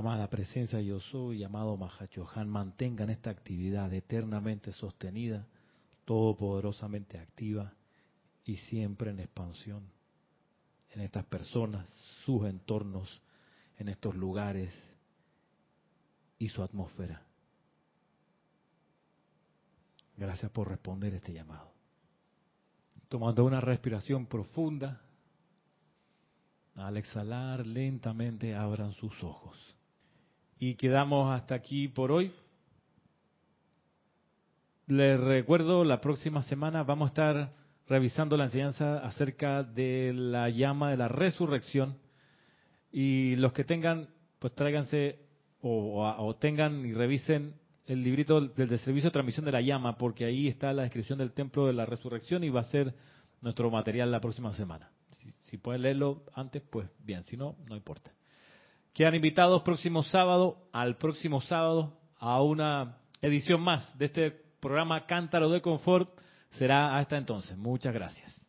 Amada presencia yo soy, amado Mahachohan, mantengan esta actividad eternamente sostenida, todopoderosamente activa y siempre en expansión en estas personas, sus entornos, en estos lugares y su atmósfera. Gracias por responder este llamado. Tomando una respiración profunda, al exhalar lentamente abran sus ojos. Y quedamos hasta aquí por hoy. les recuerdo, la próxima semana vamos a estar revisando la enseñanza acerca de la llama de la resurrección. Y los que tengan, pues tráiganse o, tengan y revisen el librito del, servicio de transmisión de la llama, porque ahí está la descripción del templo de la resurrección y va a ser nuestro material la próxima semana. Si pueden leerlo antes, pues bien, si no, no importa. Quedan invitados próximo sábado, al próximo sábado, a una edición más de este programa Cántaro de Confort. Será hasta entonces. Muchas gracias.